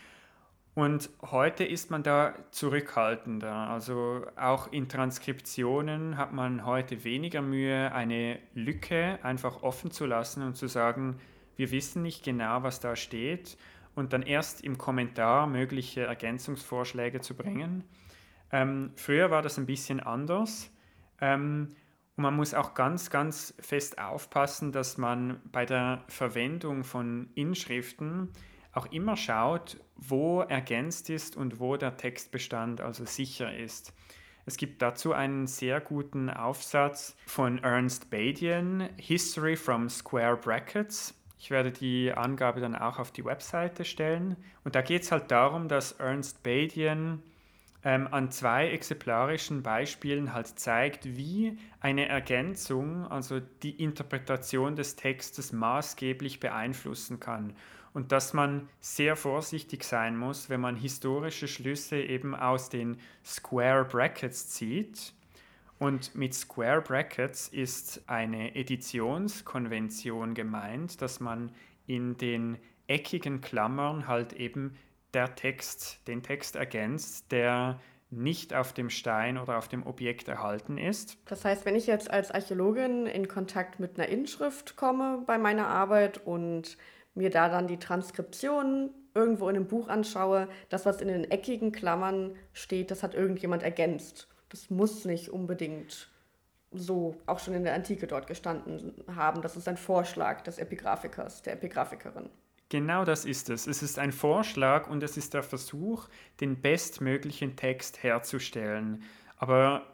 Und heute ist man da zurückhaltender. Also auch in Transkriptionen hat man heute weniger Mühe, eine Lücke einfach offen zu lassen und zu sagen, wir wissen nicht genau, was da steht und dann erst im Kommentar mögliche Ergänzungsvorschläge zu bringen. Ähm, früher war das ein bisschen anders. Ähm, und man muss auch ganz, ganz fest aufpassen, dass man bei der Verwendung von Inschriften auch immer schaut, wo ergänzt ist und wo der Textbestand also sicher ist. Es gibt dazu einen sehr guten Aufsatz von Ernst Badian, History from Square Brackets. Ich werde die Angabe dann auch auf die Webseite stellen. Und da geht es halt darum, dass Ernst Badian ähm, an zwei exemplarischen Beispielen halt zeigt, wie eine Ergänzung, also die Interpretation des Textes maßgeblich beeinflussen kann und dass man sehr vorsichtig sein muss, wenn man historische Schlüsse eben aus den Square Brackets zieht. Und mit Square Brackets ist eine Editionskonvention gemeint, dass man in den eckigen Klammern halt eben der Text, den Text ergänzt, der nicht auf dem Stein oder auf dem Objekt erhalten ist. Das heißt, wenn ich jetzt als Archäologin in Kontakt mit einer Inschrift komme bei meiner Arbeit und mir da dann die Transkription irgendwo in einem Buch anschaue, das, was in den eckigen Klammern steht, das hat irgendjemand ergänzt. Das muss nicht unbedingt so auch schon in der Antike dort gestanden haben. Das ist ein Vorschlag des Epigraphikers, der Epigraphikerin. Genau das ist es. Es ist ein Vorschlag und es ist der Versuch, den bestmöglichen Text herzustellen. Aber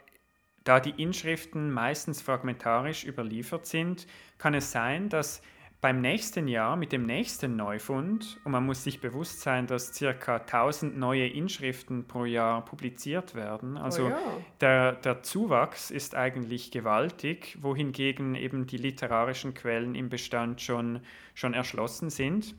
da die Inschriften meistens fragmentarisch überliefert sind, kann es sein, dass beim nächsten Jahr mit dem nächsten Neufund, und man muss sich bewusst sein, dass ca. 1000 neue Inschriften pro Jahr publiziert werden, oh also oh ja. der, der Zuwachs ist eigentlich gewaltig, wohingegen eben die literarischen Quellen im Bestand schon, schon erschlossen sind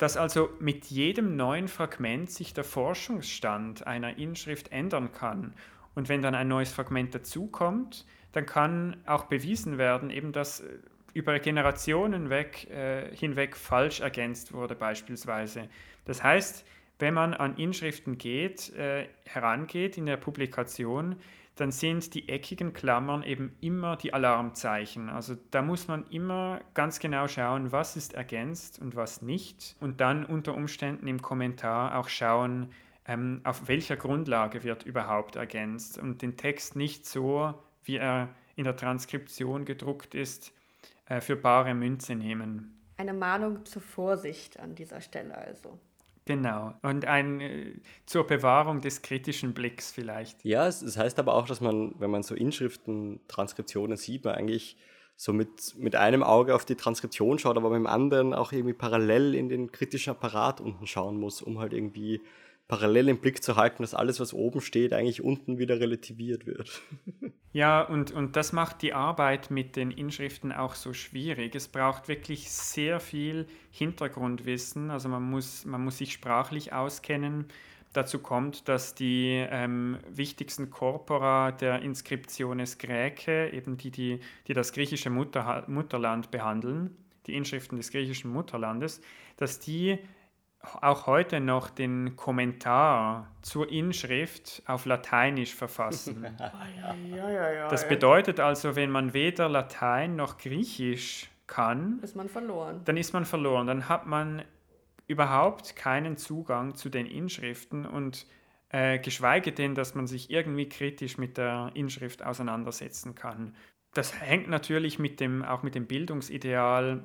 dass also mit jedem neuen Fragment sich der Forschungsstand einer Inschrift ändern kann. Und wenn dann ein neues Fragment dazukommt, dann kann auch bewiesen werden, eben dass äh, über Generationen weg, äh, hinweg falsch ergänzt wurde beispielsweise. Das heißt, wenn man an Inschriften geht, äh, herangeht in der Publikation, dann sind die eckigen Klammern eben immer die Alarmzeichen. Also da muss man immer ganz genau schauen, was ist ergänzt und was nicht. Und dann unter Umständen im Kommentar auch schauen, ähm, auf welcher Grundlage wird überhaupt ergänzt. Und den Text nicht so, wie er in der Transkription gedruckt ist, äh, für bare Münze nehmen. Eine Mahnung zur Vorsicht an dieser Stelle also. Genau. Und ein äh, zur Bewahrung des kritischen Blicks vielleicht. Ja, es, es, heißt aber auch, dass man, wenn man so Inschriften, Transkriptionen sieht, man eigentlich so mit, mit einem Auge auf die Transkription schaut, aber mit dem anderen auch irgendwie parallel in den kritischen Apparat unten schauen muss, um halt irgendwie parallel im Blick zu halten, dass alles, was oben steht, eigentlich unten wieder relativiert wird. <laughs> Ja, und, und das macht die Arbeit mit den Inschriften auch so schwierig. Es braucht wirklich sehr viel Hintergrundwissen. Also man muss, man muss sich sprachlich auskennen. dazu kommt, dass die ähm, wichtigsten Corpora der Inscriptiones Graecae, eben die, die, die das griechische Mutter, Mutterland behandeln, die Inschriften des griechischen Mutterlandes, dass die auch heute noch den Kommentar zur Inschrift auf Lateinisch verfassen. <laughs> ja, das bedeutet also, wenn man weder Latein noch Griechisch kann, ist man verloren. Dann ist man verloren. Dann hat man überhaupt keinen Zugang zu den Inschriften und äh, geschweige denn, dass man sich irgendwie kritisch mit der Inschrift auseinandersetzen kann. Das hängt natürlich mit dem, auch mit dem Bildungsideal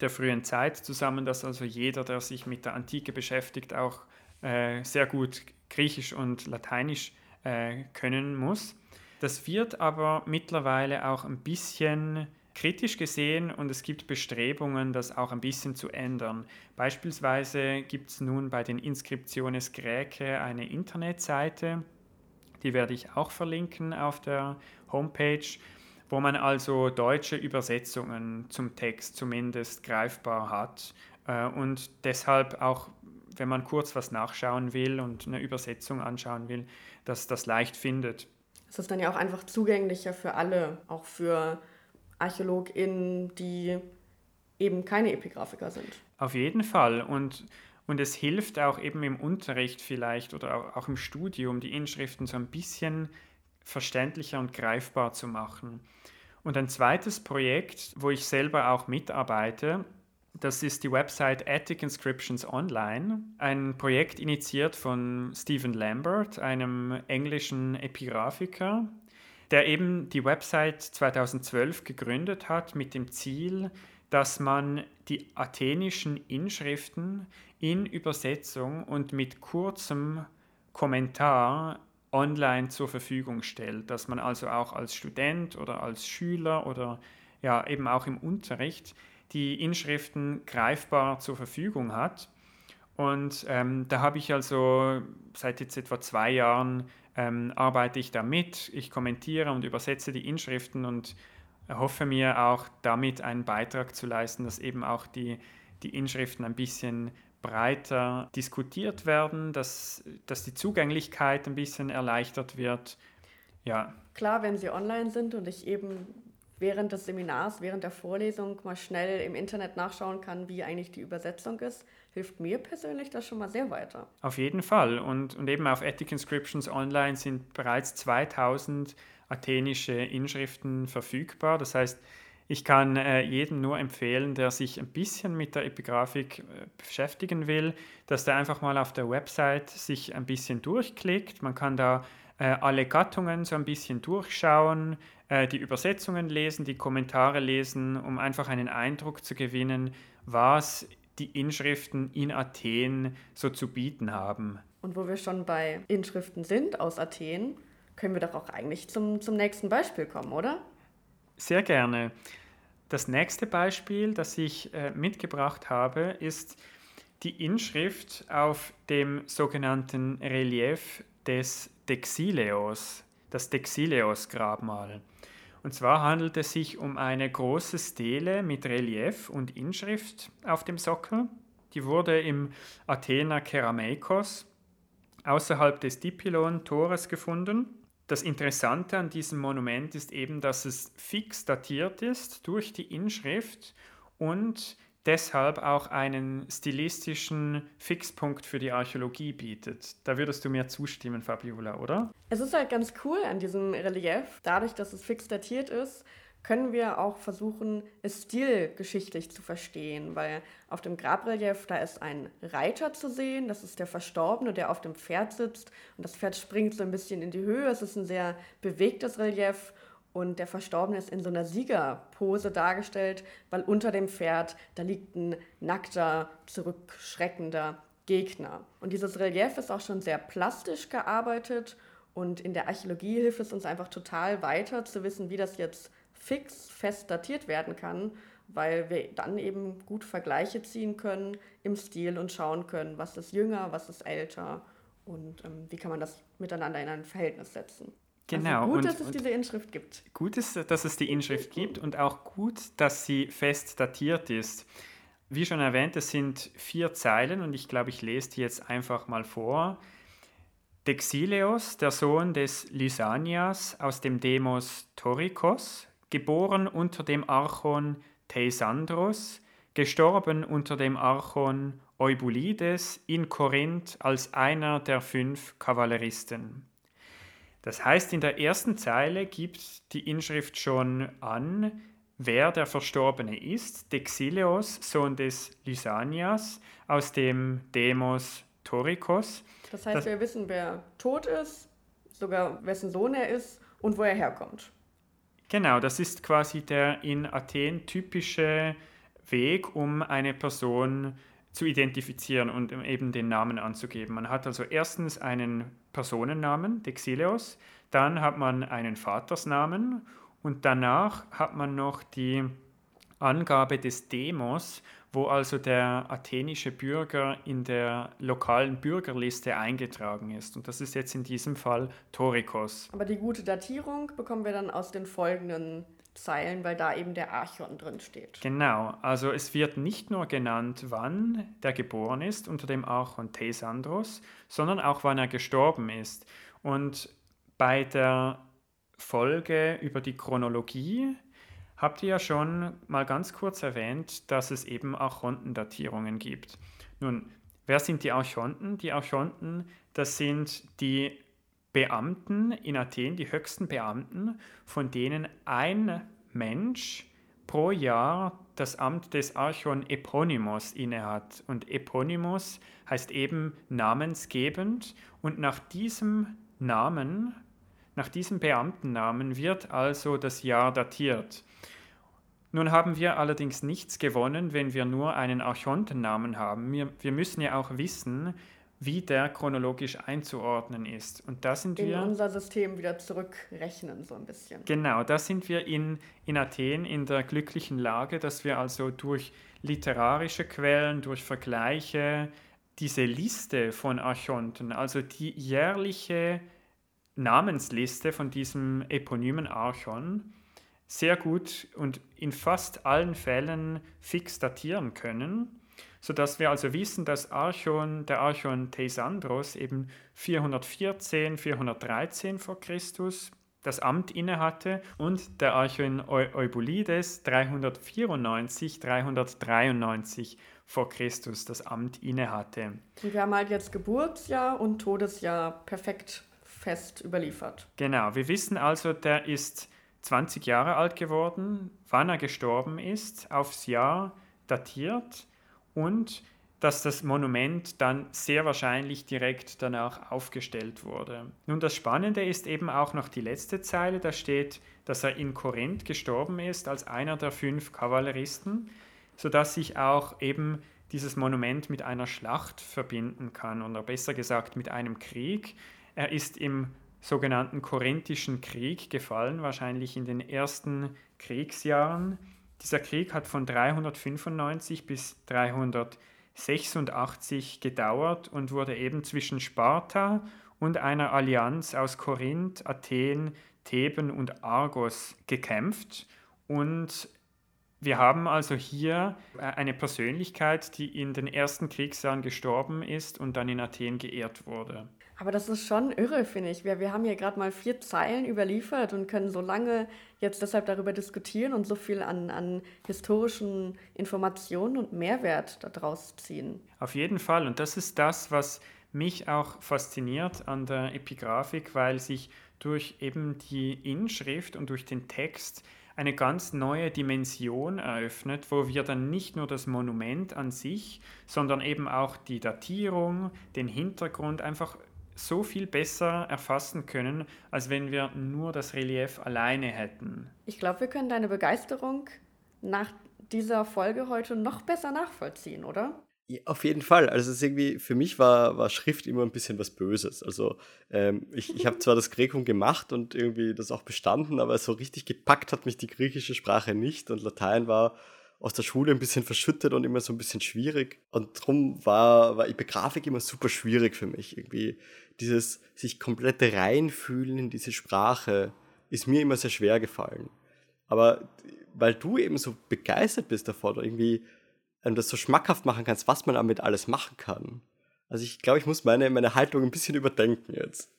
der frühen Zeit zusammen, dass also jeder, der sich mit der Antike beschäftigt, auch äh, sehr gut Griechisch und Lateinisch äh, können muss. Das wird aber mittlerweile auch ein bisschen kritisch gesehen und es gibt Bestrebungen, das auch ein bisschen zu ändern. Beispielsweise gibt es nun bei den Inscriptiones Graecae eine Internetseite, die werde ich auch verlinken auf der Homepage wo man also deutsche Übersetzungen zum Text zumindest greifbar hat äh, und deshalb auch, wenn man kurz was nachschauen will und eine Übersetzung anschauen will, dass das leicht findet. Es ist dann ja auch einfach zugänglicher für alle, auch für ArchäologInnen, die eben keine Epigraphiker sind. Auf jeden Fall. Und, und es hilft auch eben im Unterricht vielleicht oder auch, auch im Studium, die Inschriften so ein bisschen verständlicher und greifbar zu machen. Und ein zweites Projekt, wo ich selber auch mitarbeite, das ist die Website Attic Inscriptions Online, ein Projekt initiiert von Stephen Lambert, einem englischen Epigraphiker, der eben die Website 2012 gegründet hat mit dem Ziel, dass man die athenischen Inschriften in Übersetzung und mit kurzem Kommentar online zur Verfügung stellt, dass man also auch als Student oder als Schüler oder ja eben auch im Unterricht die Inschriften greifbar zur Verfügung hat. Und ähm, da habe ich also seit jetzt etwa zwei Jahren ähm, arbeite ich damit. Ich kommentiere und übersetze die Inschriften und hoffe mir auch damit einen Beitrag zu leisten, dass eben auch die, die Inschriften ein bisschen breiter diskutiert werden, dass, dass die Zugänglichkeit ein bisschen erleichtert wird. Ja. Klar, wenn sie online sind und ich eben während des Seminars, während der Vorlesung mal schnell im Internet nachschauen kann, wie eigentlich die Übersetzung ist, hilft mir persönlich das schon mal sehr weiter. Auf jeden Fall. Und, und eben auf Ethic Inscriptions Online sind bereits 2000 athenische Inschriften verfügbar. Das heißt, ich kann äh, jedem nur empfehlen, der sich ein bisschen mit der Epigraphik äh, beschäftigen will, dass der einfach mal auf der Website sich ein bisschen durchklickt. Man kann da äh, alle Gattungen so ein bisschen durchschauen, äh, die Übersetzungen lesen, die Kommentare lesen, um einfach einen Eindruck zu gewinnen, was die Inschriften in Athen so zu bieten haben. Und wo wir schon bei Inschriften sind aus Athen, können wir doch auch eigentlich zum, zum nächsten Beispiel kommen, oder? Sehr gerne. Das nächste Beispiel, das ich äh, mitgebracht habe, ist die Inschrift auf dem sogenannten Relief des Dexileos, das Dexileos-Grabmal. Und zwar handelt es sich um eine große Stele mit Relief und Inschrift auf dem Sockel. Die wurde im Athener Kerameikos außerhalb des Dipylon-Tores gefunden das Interessante an diesem Monument ist eben, dass es fix datiert ist durch die Inschrift und deshalb auch einen stilistischen Fixpunkt für die Archäologie bietet. Da würdest du mir zustimmen, Fabiola, oder? Es ist halt ganz cool an diesem Relief, dadurch, dass es fix datiert ist, können wir auch versuchen, es stilgeschichtlich zu verstehen, weil auf dem Grabrelief, da ist ein Reiter zu sehen, das ist der Verstorbene, der auf dem Pferd sitzt und das Pferd springt so ein bisschen in die Höhe, es ist ein sehr bewegtes Relief und der Verstorbene ist in so einer Siegerpose dargestellt, weil unter dem Pferd, da liegt ein nackter, zurückschreckender Gegner. Und dieses Relief ist auch schon sehr plastisch gearbeitet und in der Archäologie hilft es uns einfach total weiter zu wissen, wie das jetzt fix fest datiert werden kann, weil wir dann eben gut Vergleiche ziehen können im Stil und schauen können, was ist jünger, was ist älter und ähm, wie kann man das miteinander in ein Verhältnis setzen. Also genau. Also gut, und, dass es diese Inschrift gibt. Gut ist, dass es die Inschrift gibt und auch gut, dass sie fest datiert ist. Wie schon erwähnt, es sind vier Zeilen und ich glaube, ich lese die jetzt einfach mal vor. Dexileos, der Sohn des Lysanias aus dem Demos Torikos, geboren unter dem Archon Theisandros, gestorben unter dem Archon Eubulides in Korinth als einer der fünf Kavalleristen. Das heißt, in der ersten Zeile gibt die Inschrift schon an, wer der Verstorbene ist, Dexileos, Sohn des Lysanias, aus dem Demos Torikos. Das heißt, das, wir wissen, wer tot ist, sogar wessen Sohn er ist und wo er herkommt. Genau, das ist quasi der in Athen typische Weg, um eine Person zu identifizieren und eben den Namen anzugeben. Man hat also erstens einen Personennamen, Dexileos, dann hat man einen Vatersnamen und danach hat man noch die Angabe des Demos, wo also der athenische Bürger in der lokalen Bürgerliste eingetragen ist. Und das ist jetzt in diesem Fall Torikos. Aber die gute Datierung bekommen wir dann aus den folgenden Zeilen, weil da eben der Archon drin steht. Genau, also es wird nicht nur genannt, wann der geboren ist unter dem Archon Tesandros, sondern auch wann er gestorben ist. Und bei der Folge über die Chronologie habt ihr ja schon mal ganz kurz erwähnt, dass es eben Archontendatierungen gibt. Nun, wer sind die Archonten? Die Archonten, das sind die Beamten in Athen, die höchsten Beamten, von denen ein Mensch pro Jahr das Amt des Archon Eponymos innehat. Und Eponymos heißt eben namensgebend. Und nach diesem Namen, nach diesem Beamtennamen wird also das Jahr datiert. Nun haben wir allerdings nichts gewonnen, wenn wir nur einen Archontennamen haben. Wir, wir müssen ja auch wissen, wie der chronologisch einzuordnen ist. Und da sind in wir. In unser System wieder zurückrechnen, so ein bisschen. Genau, da sind wir in, in Athen in der glücklichen Lage, dass wir also durch literarische Quellen, durch Vergleiche diese Liste von Archonten, also die jährliche Namensliste von diesem eponymen Archon, sehr gut und in fast allen Fällen fix datieren können sodass wir also wissen, dass Archon, der Archon Theisandros eben 414, 413 vor Christus das Amt innehatte und der Archon Eubulides 394, 393 vor Christus das Amt innehatte. Und wir haben halt jetzt Geburtsjahr und Todesjahr perfekt fest überliefert. Genau, wir wissen also, der ist 20 Jahre alt geworden, wann er gestorben ist, aufs Jahr datiert und dass das Monument dann sehr wahrscheinlich direkt danach aufgestellt wurde. Nun, das Spannende ist eben auch noch die letzte Zeile, da steht, dass er in Korinth gestorben ist als einer der fünf Kavalleristen, sodass sich auch eben dieses Monument mit einer Schlacht verbinden kann oder besser gesagt mit einem Krieg. Er ist im sogenannten Korinthischen Krieg gefallen, wahrscheinlich in den ersten Kriegsjahren dieser Krieg hat von 395 bis 386 gedauert und wurde eben zwischen Sparta und einer Allianz aus Korinth, Athen, Theben und Argos gekämpft. Und wir haben also hier eine Persönlichkeit, die in den ersten Kriegsjahren gestorben ist und dann in Athen geehrt wurde. Aber das ist schon irre, finde ich. Wir, wir haben hier gerade mal vier Zeilen überliefert und können so lange jetzt deshalb darüber diskutieren und so viel an, an historischen Informationen und Mehrwert daraus ziehen. Auf jeden Fall. Und das ist das, was mich auch fasziniert an der Epigraphik, weil sich durch eben die Inschrift und durch den Text eine ganz neue Dimension eröffnet, wo wir dann nicht nur das Monument an sich, sondern eben auch die Datierung, den Hintergrund einfach so viel besser erfassen können, als wenn wir nur das Relief alleine hätten. Ich glaube, wir können deine Begeisterung nach dieser Folge heute noch besser nachvollziehen, oder? Ja, auf jeden Fall. Also es ist irgendwie, für mich war, war Schrift immer ein bisschen was Böses. Also ähm, ich, ich habe zwar das Gräkum gemacht und irgendwie das auch bestanden, aber so richtig gepackt hat mich die griechische Sprache nicht und Latein war aus der Schule ein bisschen verschüttet und immer so ein bisschen schwierig. Und darum war, war Epigraphik immer super schwierig für mich. Irgendwie dieses sich komplett reinfühlen in diese Sprache ist mir immer sehr schwer gefallen. Aber weil du eben so begeistert bist davon, irgendwie das so schmackhaft machen kannst, was man damit alles machen kann, Also ich glaube, ich muss meine, meine Haltung ein bisschen überdenken jetzt.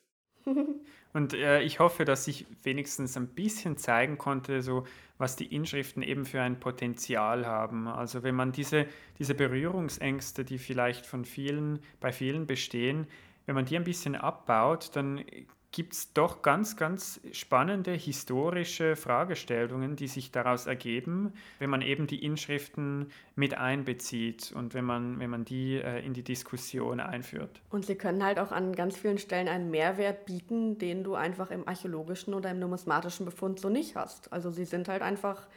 <laughs> Und äh, ich hoffe, dass ich wenigstens ein bisschen zeigen konnte, so was die Inschriften eben für ein Potenzial haben. Also wenn man diese, diese Berührungsängste, die vielleicht von vielen, bei vielen bestehen, wenn man die ein bisschen abbaut, dann gibt es doch ganz, ganz spannende historische Fragestellungen, die sich daraus ergeben, wenn man eben die Inschriften mit einbezieht und wenn man, wenn man die äh, in die Diskussion einführt. Und sie können halt auch an ganz vielen Stellen einen Mehrwert bieten, den du einfach im archäologischen oder im numismatischen Befund so nicht hast. Also sie sind halt einfach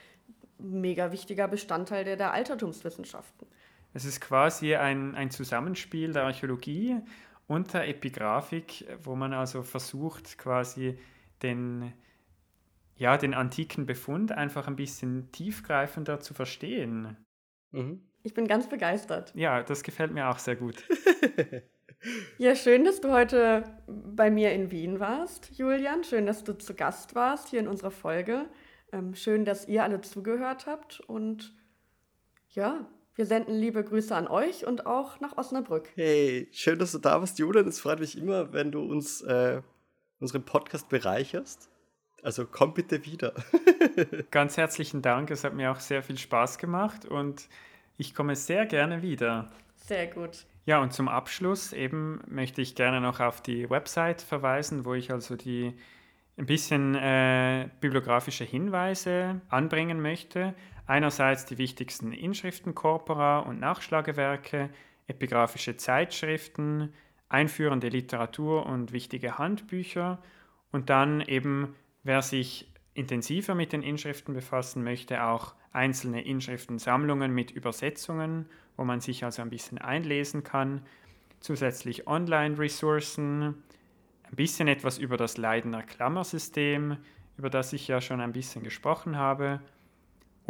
mega wichtiger Bestandteil der, der Altertumswissenschaften. Es ist quasi ein, ein Zusammenspiel der Archäologie unter Epigraphik, wo man also versucht, quasi den, ja, den antiken Befund einfach ein bisschen tiefgreifender zu verstehen. Mhm. Ich bin ganz begeistert. Ja, das gefällt mir auch sehr gut. <laughs> ja, schön, dass du heute bei mir in Wien warst, Julian. Schön, dass du zu Gast warst hier in unserer Folge. Ähm, schön, dass ihr alle zugehört habt und ja, wir senden liebe Grüße an euch und auch nach Osnabrück. Hey, schön, dass du da warst, Julian. Es freut mich immer, wenn du uns äh, unseren Podcast bereicherst. Also komm bitte wieder. <laughs> Ganz herzlichen Dank. Es hat mir auch sehr viel Spaß gemacht und ich komme sehr gerne wieder. Sehr gut. Ja, und zum Abschluss eben möchte ich gerne noch auf die Website verweisen, wo ich also die ein bisschen äh, bibliografische Hinweise anbringen möchte. Einerseits die wichtigsten Inschriftenkorpora und Nachschlagewerke, epigraphische Zeitschriften, einführende Literatur und wichtige Handbücher. Und dann eben, wer sich intensiver mit den Inschriften befassen möchte, auch einzelne Inschriftensammlungen mit Übersetzungen, wo man sich also ein bisschen einlesen kann, zusätzlich Online-Ressourcen, ein bisschen etwas über das Leidener Klammersystem, über das ich ja schon ein bisschen gesprochen habe,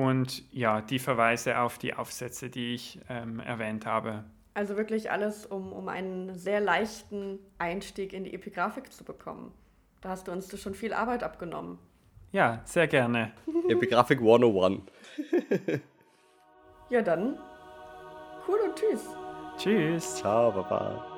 und ja, die Verweise auf die Aufsätze, die ich ähm, erwähnt habe. Also wirklich alles, um, um einen sehr leichten Einstieg in die Epigraphik zu bekommen. Da hast du uns schon viel Arbeit abgenommen. Ja, sehr gerne. <laughs> Epigraphik 101. <laughs> ja, dann. Cool und tschüss. Tschüss. Ciao, Baba.